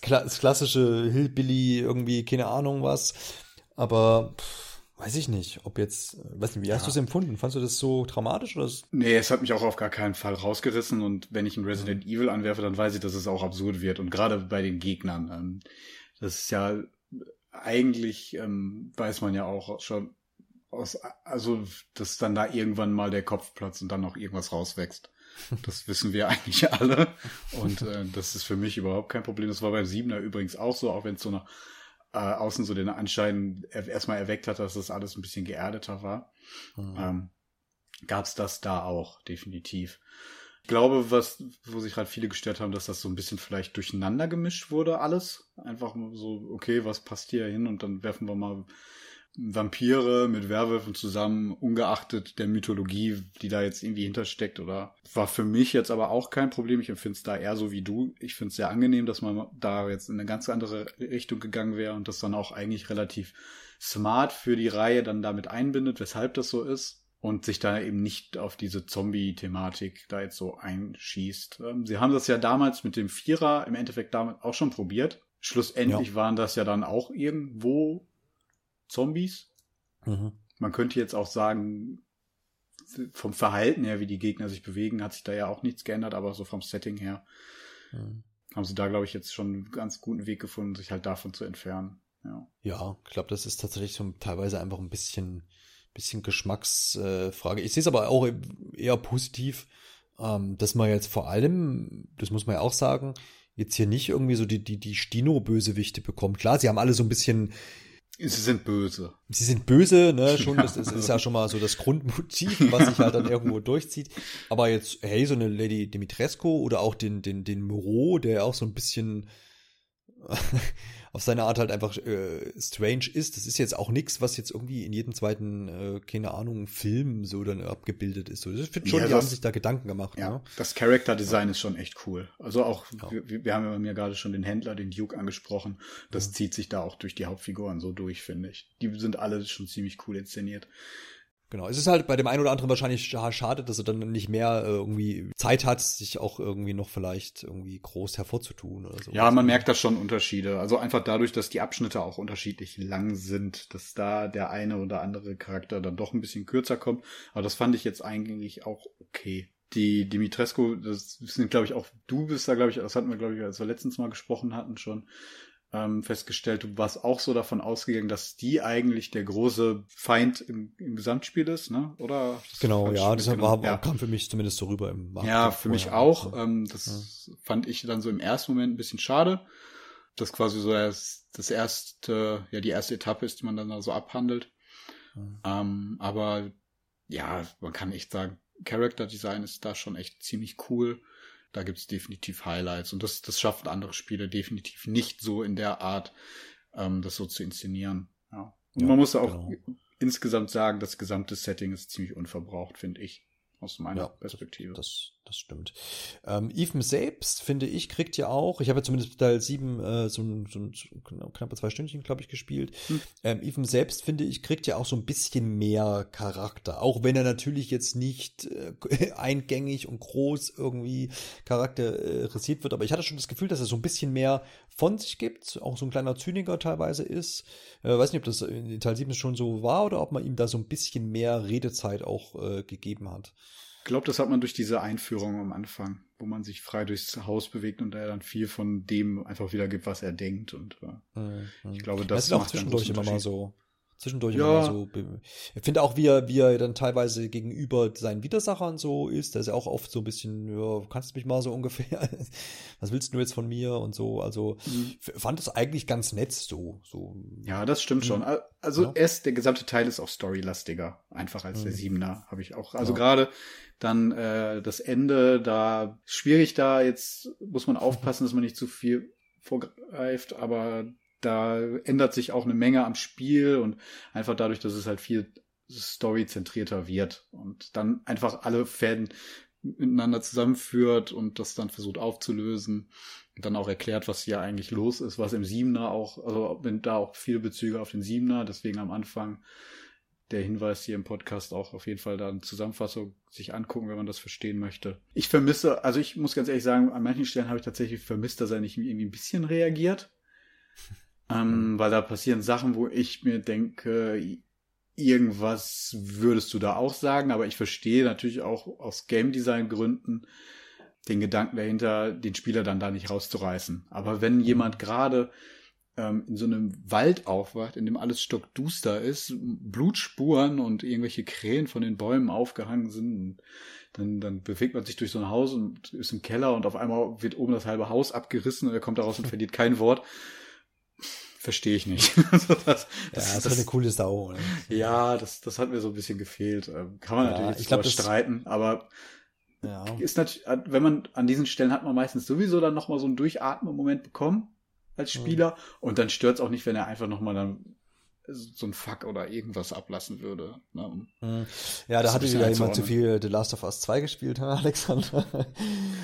das klassische Hillbilly irgendwie, keine Ahnung was. Aber pff, Weiß ich nicht, ob jetzt, weiß nicht, wie hast ja. du es empfunden? Fandest du das so dramatisch oder? Nee, es hat mich auch auf gar keinen Fall rausgerissen und wenn ich ein Resident ja. Evil anwerfe, dann weiß ich, dass es auch absurd wird und gerade bei den Gegnern. Ähm, das ist ja eigentlich ähm, weiß man ja auch schon aus, also dass dann da irgendwann mal der Kopf platzt und dann noch irgendwas rauswächst. Das wissen wir eigentlich alle und äh, das ist für mich überhaupt kein Problem. Das war beim Siebener übrigens auch so, auch wenn es so eine äh, außen so den Anschein erstmal erweckt hat, dass das alles ein bisschen geerdeter war. Mhm. Ähm, Gab es das da auch, definitiv. Ich glaube, was, wo sich halt viele gestört haben, dass das so ein bisschen vielleicht durcheinander gemischt wurde, alles. Einfach so, okay, was passt hier hin? Und dann werfen wir mal Vampire mit Werwölfen zusammen, ungeachtet der Mythologie, die da jetzt irgendwie hintersteckt, oder war für mich jetzt aber auch kein Problem. Ich empfinde es da eher so wie du. Ich finde es sehr angenehm, dass man da jetzt in eine ganz andere Richtung gegangen wäre und das dann auch eigentlich relativ smart für die Reihe dann damit einbindet, weshalb das so ist und sich da eben nicht auf diese Zombie-Thematik da jetzt so einschießt. Ähm, sie haben das ja damals mit dem Vierer im Endeffekt damit auch schon probiert. Schlussendlich ja. waren das ja dann auch irgendwo Zombies. Mhm. Man könnte jetzt auch sagen, vom Verhalten her, wie die Gegner sich bewegen, hat sich da ja auch nichts geändert, aber so vom Setting her mhm. haben sie da, glaube ich, jetzt schon einen ganz guten Weg gefunden, sich halt davon zu entfernen. Ja, ja ich glaube, das ist tatsächlich so teilweise einfach ein bisschen, bisschen Geschmacksfrage. Äh, ich sehe es aber auch eher positiv, ähm, dass man jetzt vor allem, das muss man ja auch sagen, jetzt hier nicht irgendwie so die, die, die Stino-Bösewichte bekommen. Klar, sie haben alle so ein bisschen. Sie sind böse. Sie sind böse, ne, schon, das, das ist ja schon mal so das Grundmotiv, was sich halt dann irgendwo durchzieht. Aber jetzt, hey, so eine Lady Dimitrescu oder auch den, den, den Moreau, der auch so ein bisschen, auf seine Art halt einfach äh, strange ist. Das ist jetzt auch nichts, was jetzt irgendwie in jedem zweiten, äh, keine Ahnung, Film so dann abgebildet ist. So, ich finde schon, ja, die das, haben sich da Gedanken gemacht. Ja, ne? das Character Design ja. ist schon echt cool. Also auch, wir, wir, haben ja gerade schon den Händler, den Duke angesprochen. Das zieht sich da auch durch die Hauptfiguren so durch, finde ich. Die sind alle schon ziemlich cool inszeniert. Genau, es ist halt bei dem einen oder anderen wahrscheinlich schade, dass er dann nicht mehr äh, irgendwie Zeit hat, sich auch irgendwie noch vielleicht irgendwie groß hervorzutun oder so. Ja, man merkt da schon Unterschiede. Also einfach dadurch, dass die Abschnitte auch unterschiedlich lang sind, dass da der eine oder andere Charakter dann doch ein bisschen kürzer kommt. Aber das fand ich jetzt eigentlich auch okay. Die Dimitrescu, das sind, glaube ich, auch du bist da, glaube ich, das hatten wir, glaube ich, als wir letztens mal gesprochen hatten schon, ähm, festgestellt, du warst auch so davon ausgegangen, dass die eigentlich der große Feind im, im Gesamtspiel ist, ne? Oder? Genau, ja, das war, ja. kam für mich zumindest so rüber im Markt. Ja, für mich auch. Ähm, das ja. fand ich dann so im ersten Moment ein bisschen schade. Das quasi so das, das erste, ja, die erste Etappe ist, die man dann da so abhandelt. Ähm, aber ja, man kann echt sagen, Character Design ist da schon echt ziemlich cool da gibt's definitiv Highlights. Und das, das schaffen andere Spiele definitiv nicht so in der Art, ähm, das so zu inszenieren. Ja. Und ja, man muss auch genau. insgesamt sagen, das gesamte Setting ist ziemlich unverbraucht, finde ich aus meiner ja, Perspektive. Das, das stimmt. Ähm, Even selbst, finde ich, kriegt ja auch, ich habe ja zumindest Teil 7 äh, so, so, so knappe zwei Stündchen, glaube ich, gespielt. Hm. Ähm, Even selbst, finde ich, kriegt ja auch so ein bisschen mehr Charakter. Auch wenn er natürlich jetzt nicht äh, eingängig und groß irgendwie charakterisiert wird. Aber ich hatte schon das Gefühl, dass er so ein bisschen mehr von sich gibt. Auch so ein kleiner Zyniker teilweise ist. Äh, weiß nicht, ob das in Teil 7 schon so war oder ob man ihm da so ein bisschen mehr Redezeit auch äh, gegeben hat. Ich glaube, das hat man durch diese Einführung am Anfang, wo man sich frei durchs Haus bewegt und er dann viel von dem einfach wiedergibt, was er denkt. Und äh, mhm. ich glaube, das, das ist auch zwischendurch immer mal so zwischendurch ja. immer so. Ich finde auch, wie er, wie er dann teilweise gegenüber seinen Widersachern so ist, da ist er auch oft so ein bisschen, ja, kannst du mich mal so ungefähr, was willst du jetzt von mir und so. Also mhm. fand es eigentlich ganz nett so. so. Ja, das stimmt mhm. schon. Also ja. erst der gesamte Teil ist auch storylastiger, einfach als mhm. der Siebener, habe ich auch. Also ja. gerade dann äh, das Ende, da schwierig da, jetzt muss man aufpassen, dass man nicht zu viel vorgreift, aber da ändert sich auch eine Menge am Spiel und einfach dadurch, dass es halt viel storyzentrierter wird und dann einfach alle Fäden miteinander zusammenführt und das dann versucht aufzulösen und dann auch erklärt, was hier eigentlich los ist, was im Siebener auch, also wenn da auch viele Bezüge auf den Siebener, deswegen am Anfang der Hinweis hier im Podcast auch auf jeden Fall da eine Zusammenfassung sich angucken, wenn man das verstehen möchte. Ich vermisse, also ich muss ganz ehrlich sagen, an manchen Stellen habe ich tatsächlich vermisst, dass er nicht irgendwie ein bisschen reagiert. Ähm, weil da passieren Sachen, wo ich mir denke, irgendwas würdest du da auch sagen, aber ich verstehe natürlich auch aus Game Design Gründen den Gedanken dahinter, den Spieler dann da nicht rauszureißen. Aber wenn jemand gerade ähm, in so einem Wald aufwacht, in dem alles stockduster ist, Blutspuren und irgendwelche Krähen von den Bäumen aufgehangen sind, dann, dann bewegt man sich durch so ein Haus und ist im Keller und auf einmal wird oben das halbe Haus abgerissen und er kommt da raus und verliert kein Wort verstehe ich nicht. also das, das, ja, das, das ist eine coole Sau. Oder? Ja, das, das hat mir so ein bisschen gefehlt. Ähm, kann man ja, natürlich ich glaub, streiten, aber ja. ist natürlich, wenn man an diesen Stellen hat man meistens sowieso dann nochmal so einen Durchatmen-Moment bekommen als mhm. Spieler mhm. und dann stört es auch nicht, wenn er einfach nochmal dann so ein Fuck oder irgendwas ablassen würde. Ne? Um ja, da hatte wieder jemand zu viel The Last of Us 2 gespielt, Alexander.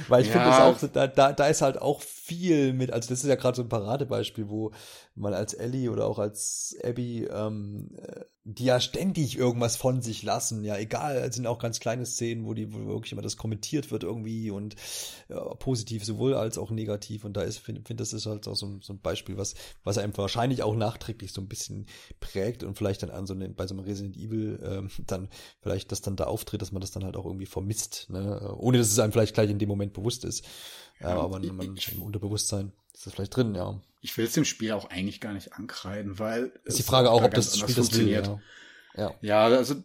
Weil ich ja. finde das auch, da, da, da ist halt auch viel mit, also das ist ja gerade so ein Paradebeispiel, wo man als Ellie oder auch als Abby ähm, äh, die ja ständig irgendwas von sich lassen. Ja, egal, es sind auch ganz kleine Szenen, wo die wo wirklich immer das kommentiert wird irgendwie und ja, positiv sowohl als auch negativ. Und da ist, finde find, das ist halt auch so, so ein Beispiel, was, was einem wahrscheinlich auch nachträglich so ein bisschen prägt und vielleicht dann an so einem, bei so einem Resident Evil ähm, dann vielleicht das dann da auftritt, dass man das dann halt auch irgendwie vermisst, ne? ohne dass es einem vielleicht gleich in dem Moment bewusst ist. Ja, aber man, man im Unterbewusstsein ist das vielleicht drin, ja. Ich will es dem Spiel auch eigentlich gar nicht ankreiden, weil ist die Frage auch, ob das Spiel das will, ja. ja. Ja, also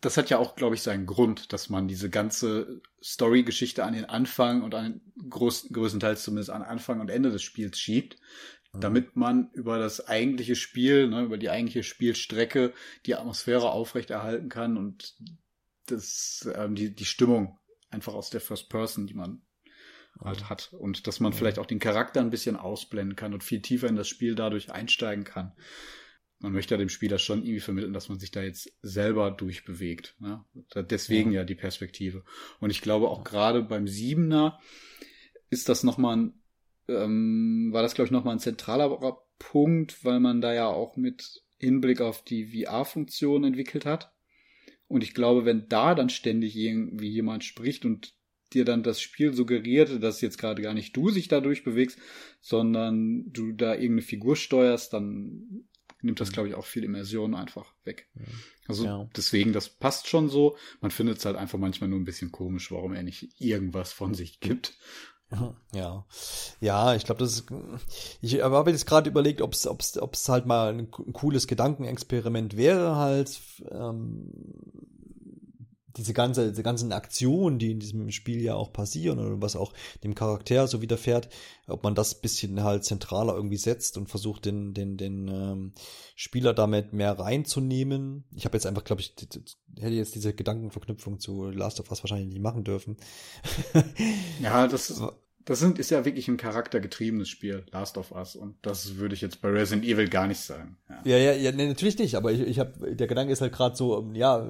das hat ja auch, glaube ich, seinen Grund, dass man diese ganze Story-Geschichte an den Anfang und an groß, größtenteils zumindest an Anfang und Ende des Spiels schiebt, mhm. damit man über das eigentliche Spiel, ne, über die eigentliche Spielstrecke die Atmosphäre aufrechterhalten kann und das, ähm, die, die Stimmung einfach aus der First Person, die man halt hat. Und dass man vielleicht auch den Charakter ein bisschen ausblenden kann und viel tiefer in das Spiel dadurch einsteigen kann. Man möchte ja dem Spieler schon irgendwie vermitteln, dass man sich da jetzt selber durchbewegt. Ne? Deswegen ja. ja die Perspektive. Und ich glaube auch gerade beim Siebener ist das nochmal ein, ähm, war das glaube ich nochmal ein zentraler Punkt, weil man da ja auch mit Hinblick auf die VR-Funktion entwickelt hat. Und ich glaube, wenn da dann ständig irgendwie jemand spricht und dir dann das Spiel suggeriert, dass jetzt gerade gar nicht du sich dadurch bewegst, sondern du da irgendeine Figur steuerst, dann nimmt das, mhm. glaube ich, auch viel Immersion einfach weg. Also ja. deswegen, das passt schon so. Man findet es halt einfach manchmal nur ein bisschen komisch, warum er nicht irgendwas von sich gibt. Ja, ja, ich glaube, das ist. Ich habe jetzt gerade überlegt, ob es, ob es, ob es halt mal ein, ein cooles Gedankenexperiment wäre, halt ähm, diese ganze, diese ganzen Aktionen, die in diesem Spiel ja auch passieren oder was auch dem Charakter so widerfährt, ob man das bisschen halt zentraler irgendwie setzt und versucht, den, den, den ähm, Spieler damit mehr reinzunehmen. Ich habe jetzt einfach, glaube ich, hätte jetzt diese Gedankenverknüpfung zu Last of Us wahrscheinlich nicht machen dürfen. ja, das das sind, ist ja wirklich ein charaktergetriebenes Spiel, Last of Us. Und das würde ich jetzt bei Resident Evil gar nicht sagen. Ja, ja, ja, ja nee, natürlich nicht. Aber ich, ich habe, der Gedanke ist halt gerade so, ähm, ja,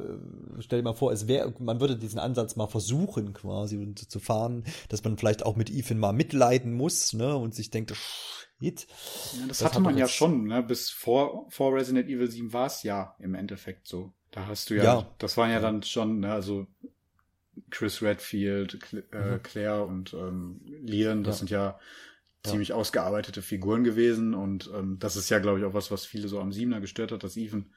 stell dir mal vor, es wäre, man würde diesen Ansatz mal versuchen quasi zu fahren, dass man vielleicht auch mit Ethan mal mitleiden muss, ne, und sich denkt, Shit. Ja, das, das hatte man ja schon, ne? Bis vor, vor Resident Evil 7 war es ja im Endeffekt so. Da hast du ja, ja. das waren ja, ja, dann schon, ne, also Chris Redfield, äh, mhm. Claire und ähm, Leon, das ja. sind ja ziemlich ja. ausgearbeitete Figuren gewesen und ähm, das ist ja, glaube ich, auch was, was viele so am Siebener gestört hat, dass Even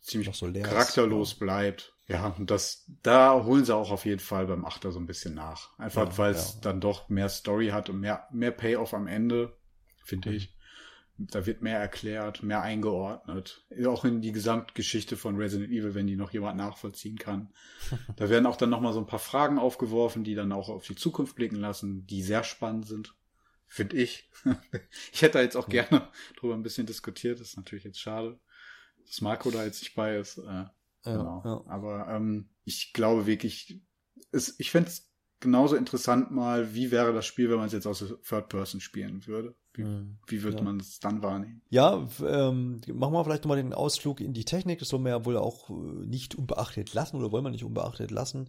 ziemlich so charakterlos ist, bleibt. Ja, und das, da holen sie auch auf jeden Fall beim Achter so ein bisschen nach. Einfach ja, weil es dann doch mehr Story hat und mehr, mehr Payoff am Ende, finde mhm. ich. Da wird mehr erklärt, mehr eingeordnet. Auch in die Gesamtgeschichte von Resident Evil, wenn die noch jemand nachvollziehen kann. da werden auch dann nochmal so ein paar Fragen aufgeworfen, die dann auch auf die Zukunft blicken lassen, die sehr spannend sind. Finde ich. ich hätte da jetzt auch gerne drüber ein bisschen diskutiert. Das ist natürlich jetzt schade, dass Marco da jetzt nicht bei ist. Äh, ja, genau. Ja. Aber ähm, ich glaube wirklich, es, ich fände es genauso interessant mal, wie wäre das Spiel, wenn man es jetzt aus Third Person spielen würde. Wie, wie wird ja. man es dann wahrnehmen? Ja, ähm, machen wir vielleicht nochmal den Ausflug in die Technik. Das soll man ja wohl auch äh, nicht unbeachtet lassen oder wollen wir nicht unbeachtet lassen.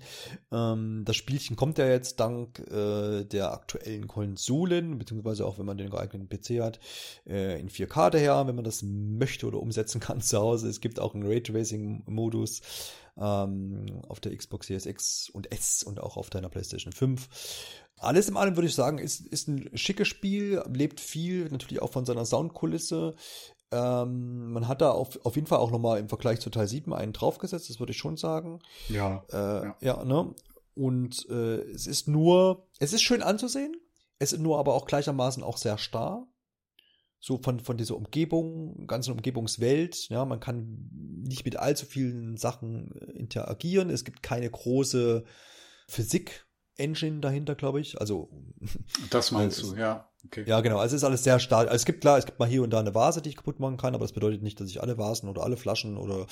Ähm, das Spielchen kommt ja jetzt dank äh, der aktuellen Konsolen, beziehungsweise auch wenn man den geeigneten PC hat, äh, in 4K daher, wenn man das möchte oder umsetzen kann zu Hause. Es gibt auch einen Raytracing-Modus ähm, auf der Xbox Series X und S und auch auf deiner PlayStation 5. Alles in allem würde ich sagen, ist, ist ein schickes Spiel, lebt viel, natürlich auch von seiner Soundkulisse. Ähm, man hat da auf, auf jeden Fall auch nochmal im Vergleich zu Teil 7 einen draufgesetzt, das würde ich schon sagen. Ja. Äh, ja. ja, ne? Und äh, es ist nur, es ist schön anzusehen, es ist nur aber auch gleichermaßen auch sehr starr. So von, von dieser Umgebung, ganzen Umgebungswelt. Ja, man kann nicht mit allzu vielen Sachen äh, interagieren. Es gibt keine große Physik Engine dahinter, glaube ich. Also das meinst du, ja. Okay. Ja, genau. Also es ist alles sehr stark. Also es gibt klar, es gibt mal hier und da eine Vase, die ich kaputt machen kann, aber das bedeutet nicht, dass ich alle Vasen oder alle Flaschen oder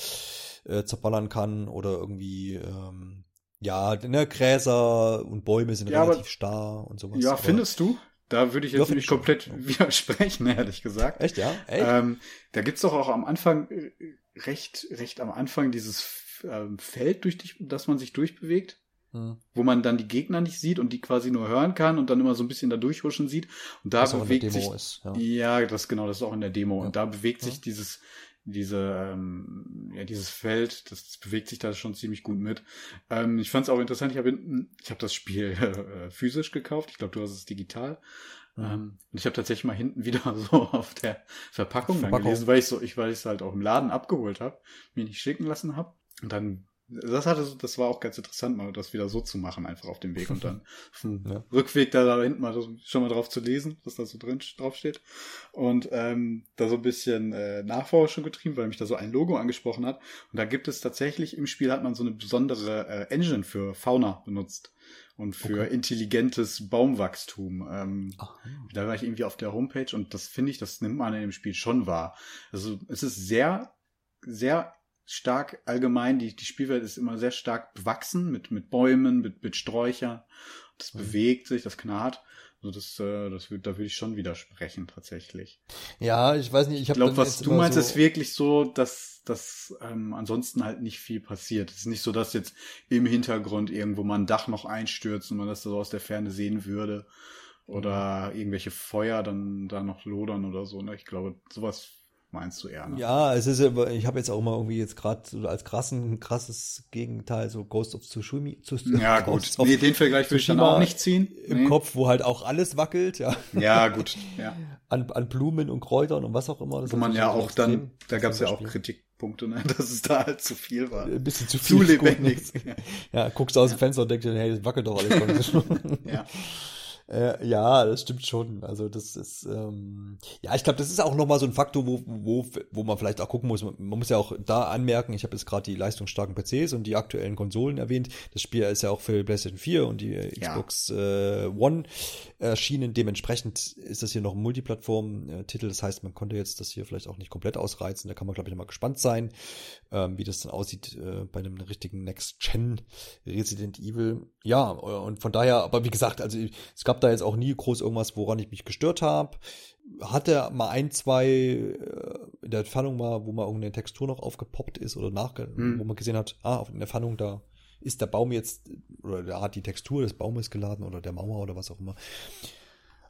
äh, zerballern kann oder irgendwie ähm, ja, ne, Gräser und Bäume sind ja, relativ aber, starr und sowas. Ja, aber, findest du? Da würde ich jetzt ja, nicht komplett schon. widersprechen, ehrlich gesagt. Echt, ja? Echt? Ähm, da gibt's doch auch am Anfang äh, recht, recht am Anfang dieses ähm, Feld, durch das man sich durchbewegt. Hm. Wo man dann die Gegner nicht sieht und die quasi nur hören kann und dann immer so ein bisschen da durchhuschen sieht. Und da das bewegt sich. Ist, ja. ja. das genau, das ist auch in der Demo. Ja. Und da bewegt sich dieses, diese, ähm, ja, dieses Feld, das, das, bewegt sich da schon ziemlich gut mit. Ähm, ich fand es auch interessant, ich habe ich hab das Spiel äh, physisch gekauft, ich glaube, du hast es digital. Mhm. Ähm, und ich habe tatsächlich mal hinten wieder so auf der Verpackung, Verpackung. gelesen, weil ich so, ich, weil ich es halt auch im Laden abgeholt habe, mir nicht schicken lassen habe. Und dann das hatte, das war auch ganz interessant, mal das wieder so zu machen, einfach auf dem Weg und dann ja. Rückweg da, da hinten mal schon mal drauf zu lesen, was da so drin drauf steht. Und ähm, da so ein bisschen äh, Nachforschung getrieben, weil mich da so ein Logo angesprochen hat. Und da gibt es tatsächlich im Spiel hat man so eine besondere äh, Engine für Fauna benutzt und für okay. intelligentes Baumwachstum. Ähm, da war ich irgendwie auf der Homepage und das finde ich, das nimmt man in dem Spiel schon wahr. Also es ist sehr, sehr stark allgemein, die, die Spielwelt ist immer sehr stark bewachsen mit, mit Bäumen, mit, mit Sträuchern. Das mhm. bewegt sich, das knarrt. Also das, äh, das da würde ich schon widersprechen tatsächlich. Ja, ich weiß nicht, ich, ich glaube, was du meinst, so ist wirklich so, dass, dass ähm, ansonsten halt nicht viel passiert. Es ist nicht so, dass jetzt im Hintergrund irgendwo mal ein Dach noch einstürzt und man das so aus der Ferne sehen würde. Oder mhm. irgendwelche Feuer dann da noch lodern oder so. Ne? Ich glaube, sowas meinst du eher. Ne? Ja, es ist ja, ich habe jetzt auch mal irgendwie jetzt gerade so als krassen, krasses Gegenteil so Ghost of Tsushima. Zu, ja gut, nee, den Vergleich würde ich dann auch nicht ziehen. Im nee. Kopf, wo halt auch alles wackelt, ja. Ja gut, ja. An, an Blumen und Kräutern und was auch immer. Das wo man ja auch dann, da gab es ja auch Kritikpunkte, ne, dass es da halt zu viel war. Ein bisschen zu viel. Zu lebendig. ja, guckst aus dem Fenster und denkst dir, hey, das wackelt doch alles. ja. Äh, ja, das stimmt schon. Also das ist, ähm, ja, ich glaube, das ist auch nochmal so ein Faktor, wo, wo, wo man vielleicht auch gucken muss. Man muss ja auch da anmerken, ich habe jetzt gerade die leistungsstarken PCs und die aktuellen Konsolen erwähnt. Das Spiel ist ja auch für PlayStation 4 und die Xbox ja. äh, One erschienen. Dementsprechend ist das hier noch ein Multiplattform-Titel. Das heißt, man konnte jetzt das hier vielleicht auch nicht komplett ausreizen. Da kann man, glaube ich, nochmal gespannt sein, ähm, wie das dann aussieht äh, bei einem richtigen Next-Gen Resident Evil. Ja, und von daher, aber wie gesagt, also es gab da jetzt auch nie groß irgendwas, woran ich mich gestört habe. Hatte mal ein, zwei äh, in der Entfernung mal, wo mal irgendeine Textur noch aufgepoppt ist oder nach, hm. wo man gesehen hat, ah, auf in der Entfernung da ist der Baum jetzt, oder da hat die Textur des Baumes geladen oder der Mauer oder was auch immer.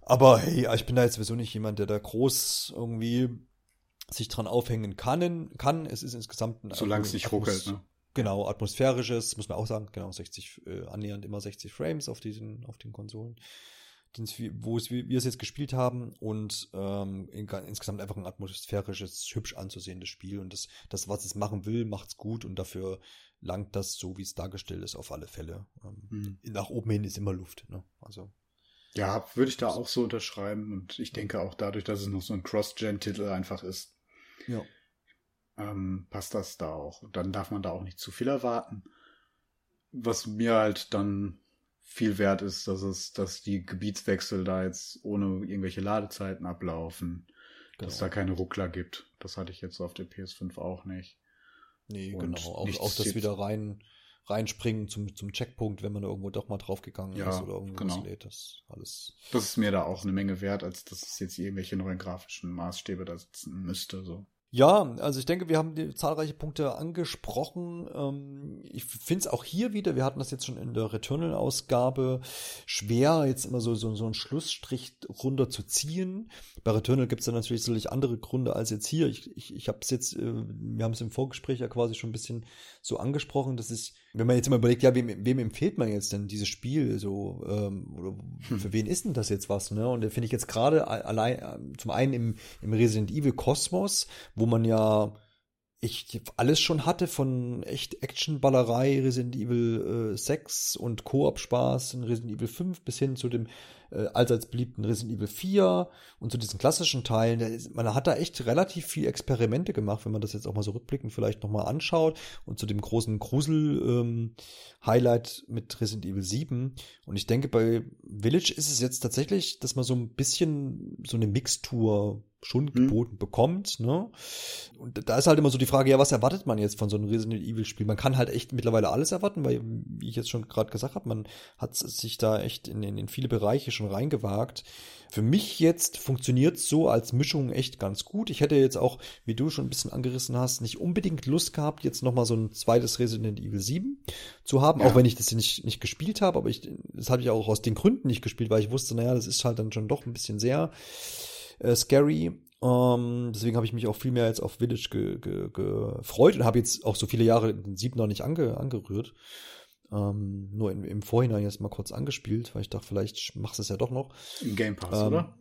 Aber hey, ich bin da jetzt sowieso nicht jemand, der da groß irgendwie sich dran aufhängen kann. kann. Es ist insgesamt ein Solange es nicht ruckelt, ne? Genau, atmosphärisches, muss man auch sagen, genau, 60, äh, annähernd immer 60 Frames auf diesen, auf den Konsolen, wo es, wir es jetzt gespielt haben und ähm, in, insgesamt einfach ein atmosphärisches, hübsch anzusehendes Spiel und das, das, was es machen will, macht's gut und dafür langt das so, wie es dargestellt ist, auf alle Fälle. Ähm, hm. Nach oben hin ist immer Luft, ne? Also. Ja, würde ich da auch so unterschreiben und ich denke auch dadurch, dass es noch so ein Cross-Gen-Titel einfach ist. Ja ähm, passt das da auch. Dann darf man da auch nicht zu viel erwarten. Was mir halt dann viel wert ist, dass es, dass die Gebietswechsel da jetzt ohne irgendwelche Ladezeiten ablaufen, genau. dass da keine Ruckler gibt. Das hatte ich jetzt auf der PS5 auch nicht. Nee, Und genau. Auch, auch das wieder rein, reinspringen zum, zum Checkpunkt, wenn man irgendwo doch mal draufgegangen ja, ist oder irgendwo genau. lädt. Das alles. Das ist mir da auch eine Menge wert, als dass es jetzt irgendwelche neuen grafischen Maßstäbe da sitzen müsste, so. Ja, also ich denke, wir haben die zahlreiche Punkte angesprochen. Ähm, ich finde es auch hier wieder, wir hatten das jetzt schon in der Returnal-Ausgabe, schwer, jetzt immer so, so, so einen Schlussstrich runter zu ziehen. Bei Returnal gibt es dann natürlich sicherlich andere Gründe als jetzt hier. Ich, ich, ich habe es jetzt, äh, wir haben es im Vorgespräch ja quasi schon ein bisschen so angesprochen, dass es, wenn man jetzt immer überlegt, ja, wem, wem empfiehlt man jetzt denn dieses Spiel so, ähm, oder hm. für wen ist denn das jetzt was, ne? Und da finde ich jetzt gerade allein, äh, zum einen im, im Resident Evil Kosmos, wo man ja ich alles schon hatte von echt Action-Ballerei, Resident Evil äh, 6 und Koop-Spaß in Resident Evil 5 bis hin zu dem äh, allseits beliebten Resident Evil 4 und zu diesen klassischen Teilen. Man hat da echt relativ viel Experimente gemacht, wenn man das jetzt auch mal so rückblickend vielleicht nochmal anschaut und zu dem großen Grusel-Highlight ähm, mit Resident Evil 7. Und ich denke, bei Village ist es jetzt tatsächlich, dass man so ein bisschen so eine Mixtur schon hm. geboten bekommt. Ne? Und da ist halt immer so die Frage, ja, was erwartet man jetzt von so einem Resident Evil Spiel? Man kann halt echt mittlerweile alles erwarten, weil, wie ich jetzt schon gerade gesagt habe, man hat sich da echt in, in, in viele Bereiche schon reingewagt. Für mich jetzt funktioniert so als Mischung echt ganz gut. Ich hätte jetzt auch, wie du schon ein bisschen angerissen hast, nicht unbedingt Lust gehabt, jetzt nochmal so ein zweites Resident Evil 7 zu haben, ja. auch wenn ich das nicht, nicht gespielt habe, aber ich, das habe ich auch aus den Gründen nicht gespielt, weil ich wusste, naja, das ist halt dann schon doch ein bisschen sehr äh, scary. Ähm, deswegen habe ich mich auch viel mehr jetzt auf Village ge, ge, gefreut und habe jetzt auch so viele Jahre den sieben noch nicht ange, angerührt. Ähm, nur in, im Vorhinein jetzt mal kurz angespielt, weil ich dachte, vielleicht machst du es ja doch noch. Im Game Pass, ähm, oder?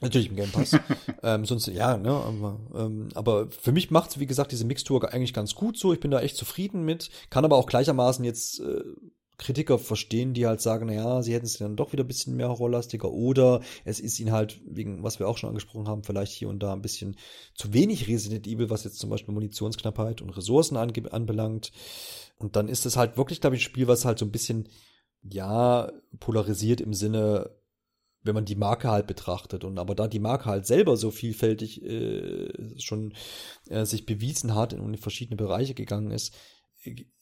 Natürlich im Game Pass. ähm, sonst, ja, ne, aber, ähm, aber für mich macht's wie gesagt, diese Mixtur eigentlich ganz gut so. Ich bin da echt zufrieden mit. Kann aber auch gleichermaßen jetzt äh, Kritiker verstehen, die halt sagen, naja, sie hätten es dann doch wieder ein bisschen mehr horrorlastiger oder es ist ihnen halt, wegen, was wir auch schon angesprochen haben, vielleicht hier und da ein bisschen zu wenig Resident Evil, was jetzt zum Beispiel Munitionsknappheit und Ressourcen anbelangt. Und dann ist es halt wirklich, glaube ich, ein Spiel, was halt so ein bisschen, ja, polarisiert im Sinne, wenn man die Marke halt betrachtet. Und aber da die Marke halt selber so vielfältig äh, schon äh, sich bewiesen hat und in verschiedene Bereiche gegangen ist,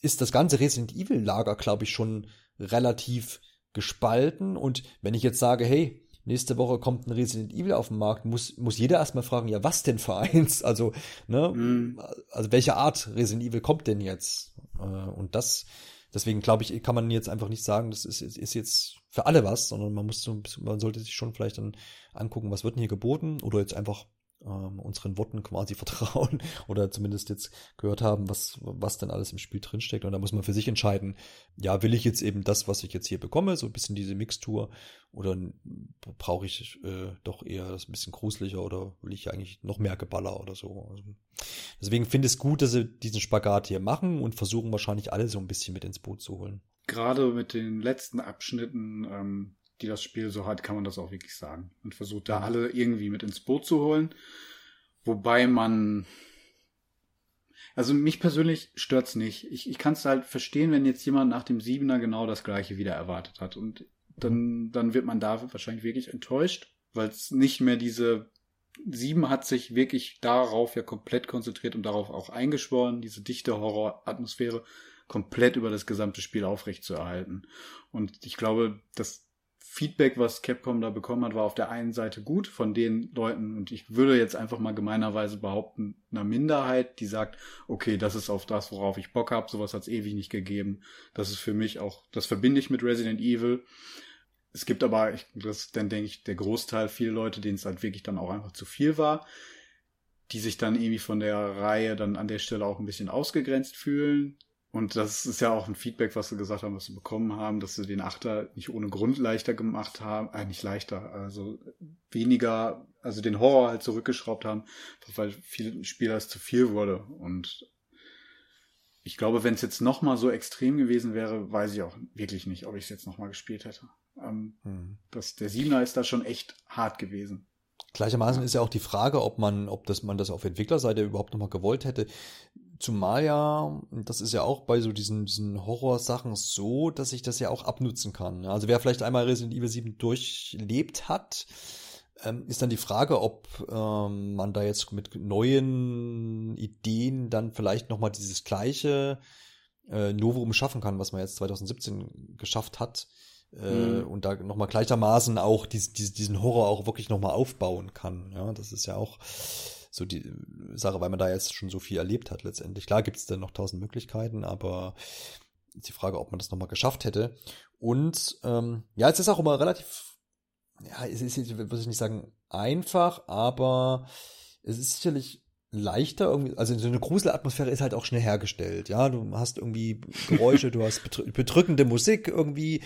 ist das ganze Resident Evil Lager, glaube ich, schon relativ gespalten. Und wenn ich jetzt sage, hey, nächste Woche kommt ein Resident Evil auf den Markt, muss, muss jeder erstmal fragen, ja, was denn für eins? Also, ne, mm. also welche Art Resident Evil kommt denn jetzt? Äh, und das, deswegen glaube ich, kann man jetzt einfach nicht sagen, das ist, ist jetzt für alle was, sondern man muss so, man sollte sich schon vielleicht dann angucken, was wird denn hier geboten oder jetzt einfach ähm, unseren Worten quasi vertrauen oder zumindest jetzt gehört haben, was, was denn alles im Spiel drinsteckt. Und da muss man für sich entscheiden, ja, will ich jetzt eben das, was ich jetzt hier bekomme, so ein bisschen diese Mixtur, oder brauche ich äh, doch eher das ein bisschen gruseliger oder will ich eigentlich noch mehr Geballer oder so. Also, deswegen finde ich es gut, dass sie diesen Spagat hier machen und versuchen wahrscheinlich alle so ein bisschen mit ins Boot zu holen. Gerade mit den letzten Abschnitten ähm, die das Spiel so hat, kann man das auch wirklich sagen. Und versucht da alle irgendwie mit ins Boot zu holen. Wobei man, also mich persönlich stört's nicht. Ich, ich kann es halt verstehen, wenn jetzt jemand nach dem Siebener genau das gleiche wieder erwartet hat. Und dann, dann wird man da wahrscheinlich wirklich enttäuscht, weil es nicht mehr diese Sieben hat sich wirklich darauf ja komplett konzentriert und darauf auch eingeschworen, diese dichte Horroratmosphäre komplett über das gesamte Spiel aufrechtzuerhalten. Und ich glaube, dass Feedback, was Capcom da bekommen hat, war auf der einen Seite gut von den Leuten, und ich würde jetzt einfach mal gemeinerweise behaupten, einer Minderheit, die sagt, okay, das ist auf das, worauf ich Bock habe, sowas hat es ewig nicht gegeben. Das ist für mich auch, das verbinde ich mit Resident Evil. Es gibt aber, ich, das, dann denke ich, der Großteil, viele Leute, denen es halt wirklich dann auch einfach zu viel war, die sich dann irgendwie von der Reihe dann an der Stelle auch ein bisschen ausgegrenzt fühlen, und das ist ja auch ein Feedback, was sie gesagt haben, was sie bekommen haben, dass sie den Achter nicht ohne Grund leichter gemacht haben, äh, nicht leichter, also weniger, also den Horror halt zurückgeschraubt haben, weil vielen Spieler es zu viel wurde. Und ich glaube, wenn es jetzt nochmal so extrem gewesen wäre, weiß ich auch wirklich nicht, ob ich es jetzt nochmal gespielt hätte. Ähm, hm. das, der Siebener ist da schon echt hart gewesen. Gleichermaßen ist ja auch die Frage, ob man, ob das man das auf Entwicklerseite überhaupt nochmal gewollt hätte. Zumal ja, das ist ja auch bei so diesen, diesen Horrorsachen so, dass ich das ja auch abnutzen kann. Also wer vielleicht einmal Resident Evil 7 durchlebt hat, ähm, ist dann die Frage, ob ähm, man da jetzt mit neuen Ideen dann vielleicht nochmal dieses gleiche äh, Novum schaffen kann, was man jetzt 2017 geschafft hat. Äh, mhm. Und da nochmal gleichermaßen auch dies, dies, diesen Horror auch wirklich nochmal aufbauen kann. Ja, das ist ja auch so die Sache, weil man da jetzt schon so viel erlebt hat letztendlich. Klar gibt es dann noch tausend Möglichkeiten, aber die Frage, ob man das nochmal geschafft hätte. Und ähm, ja, es ist auch immer relativ, ja, es ist, würde ich nicht sagen, einfach, aber es ist sicherlich leichter irgendwie, also so eine Gruselatmosphäre ist halt auch schnell hergestellt, ja, du hast irgendwie Geräusche, du hast bedrückende Musik irgendwie,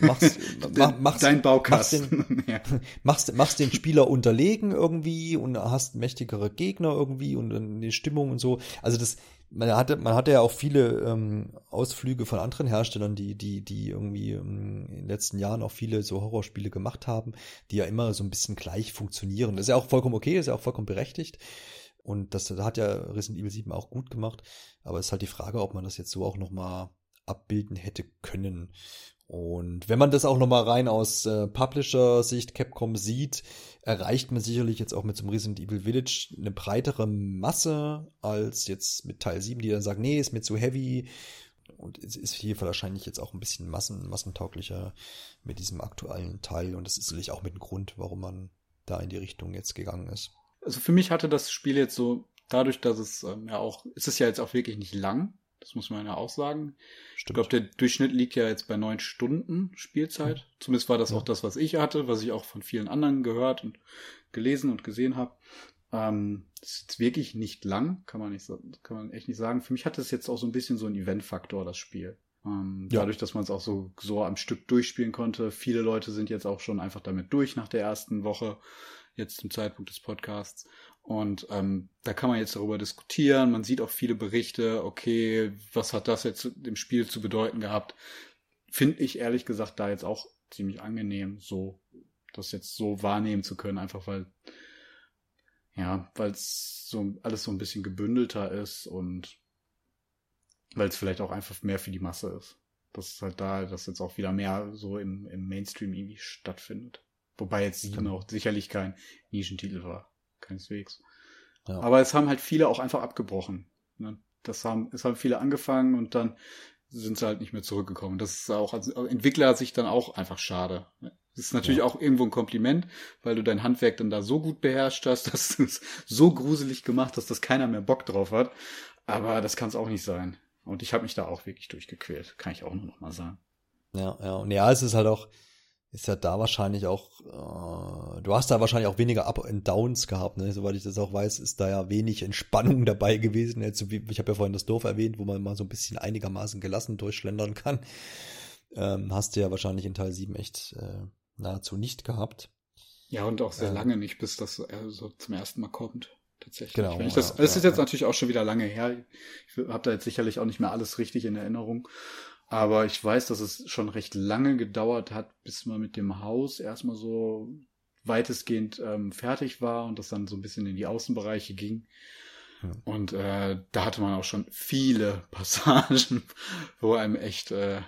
du machst, mach, machst, Dein Baukasten. Machst den, ja. machst, machst den Spieler unterlegen irgendwie und hast mächtigere Gegner irgendwie und eine Stimmung und so, also das, man hatte, man hatte ja auch viele ähm, Ausflüge von anderen Herstellern, die, die, die irgendwie ähm, in den letzten Jahren auch viele so Horrorspiele gemacht haben, die ja immer so ein bisschen gleich funktionieren. Das ist ja auch vollkommen okay, ist ja auch vollkommen berechtigt. Und das, das hat ja Resident Evil 7 auch gut gemacht. Aber es ist halt die Frage, ob man das jetzt so auch nochmal abbilden hätte können. Und wenn man das auch nochmal rein aus äh, Publisher-Sicht Capcom sieht, erreicht man sicherlich jetzt auch mit so einem Resident Evil Village eine breitere Masse als jetzt mit Teil 7, die dann sagen, nee, ist mir zu heavy. Und es ist hier wahrscheinlich jetzt auch ein bisschen massen, massentauglicher mit diesem aktuellen Teil. Und das ist sicherlich auch mit dem Grund, warum man da in die Richtung jetzt gegangen ist also für mich hatte das Spiel jetzt so, dadurch, dass es ähm, ja auch, ist es ja jetzt auch wirklich nicht lang, das muss man ja auch sagen. Stimmt. Ich glaube, der Durchschnitt liegt ja jetzt bei neun Stunden Spielzeit. Mhm. Zumindest war das ja. auch das, was ich hatte, was ich auch von vielen anderen gehört und gelesen und gesehen habe. Ähm, ist jetzt wirklich nicht lang, kann man nicht, kann man echt nicht sagen. Für mich hat es jetzt auch so ein bisschen so einen Event-Faktor, das Spiel. Ähm, ja. Dadurch, dass man es auch so, so am Stück durchspielen konnte. Viele Leute sind jetzt auch schon einfach damit durch nach der ersten Woche jetzt zum Zeitpunkt des Podcasts. Und ähm, da kann man jetzt darüber diskutieren. Man sieht auch viele Berichte, okay, was hat das jetzt im Spiel zu bedeuten gehabt? Finde ich ehrlich gesagt da jetzt auch ziemlich angenehm, so das jetzt so wahrnehmen zu können, einfach weil ja, weil es so alles so ein bisschen gebündelter ist und weil es vielleicht auch einfach mehr für die Masse ist. Das ist halt da, dass jetzt auch wieder mehr so im, im Mainstream irgendwie stattfindet. Wobei jetzt sieben auch sicherlich kein Nischentitel war. Keineswegs. Ja. Aber es haben halt viele auch einfach abgebrochen. Ne? Das haben, es haben viele angefangen und dann sind sie halt nicht mehr zurückgekommen. Das ist auch als Entwickler sich dann auch einfach schade. Das ist natürlich ja. auch irgendwo ein Kompliment, weil du dein Handwerk dann da so gut beherrscht hast, dass du es so gruselig gemacht hast, dass keiner mehr Bock drauf hat. Aber das kann es auch nicht sein. Und ich habe mich da auch wirklich durchgequält, kann ich auch nur noch mal sagen. Ja, ja. Und ja, es ist halt auch, ist ja da wahrscheinlich auch, äh, du hast da wahrscheinlich auch weniger Up and Downs gehabt, ne? Soweit ich das auch weiß, ist da ja wenig Entspannung dabei gewesen. Jetzt, ich habe ja vorhin das Dorf erwähnt, wo man mal so ein bisschen einigermaßen gelassen durchschlendern kann. Ähm, hast du ja wahrscheinlich in Teil 7 echt äh, nahezu nicht gehabt. Ja, und auch sehr ähm, lange nicht, bis das äh, so zum ersten Mal kommt tatsächlich. Genau. Wenn ich das, ja, es ist ja, jetzt ja. natürlich auch schon wieder lange her. Ich habe da jetzt sicherlich auch nicht mehr alles richtig in Erinnerung. Aber ich weiß, dass es schon recht lange gedauert hat, bis man mit dem Haus erstmal so weitestgehend ähm, fertig war und das dann so ein bisschen in die Außenbereiche ging. Ja. Und äh, da hatte man auch schon viele Passagen, wo einem echt, äh,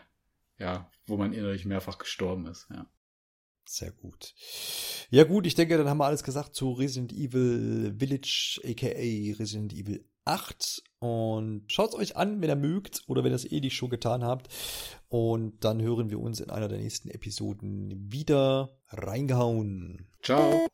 ja, wo man innerlich mehrfach gestorben ist, ja. Sehr gut. Ja gut, ich denke, dann haben wir alles gesagt zu Resident Evil Village, aka Resident Evil 8. Und schaut es euch an, wenn ihr mögt oder wenn ihr es eh nicht schon getan habt. Und dann hören wir uns in einer der nächsten Episoden wieder. Reingehauen. Ciao.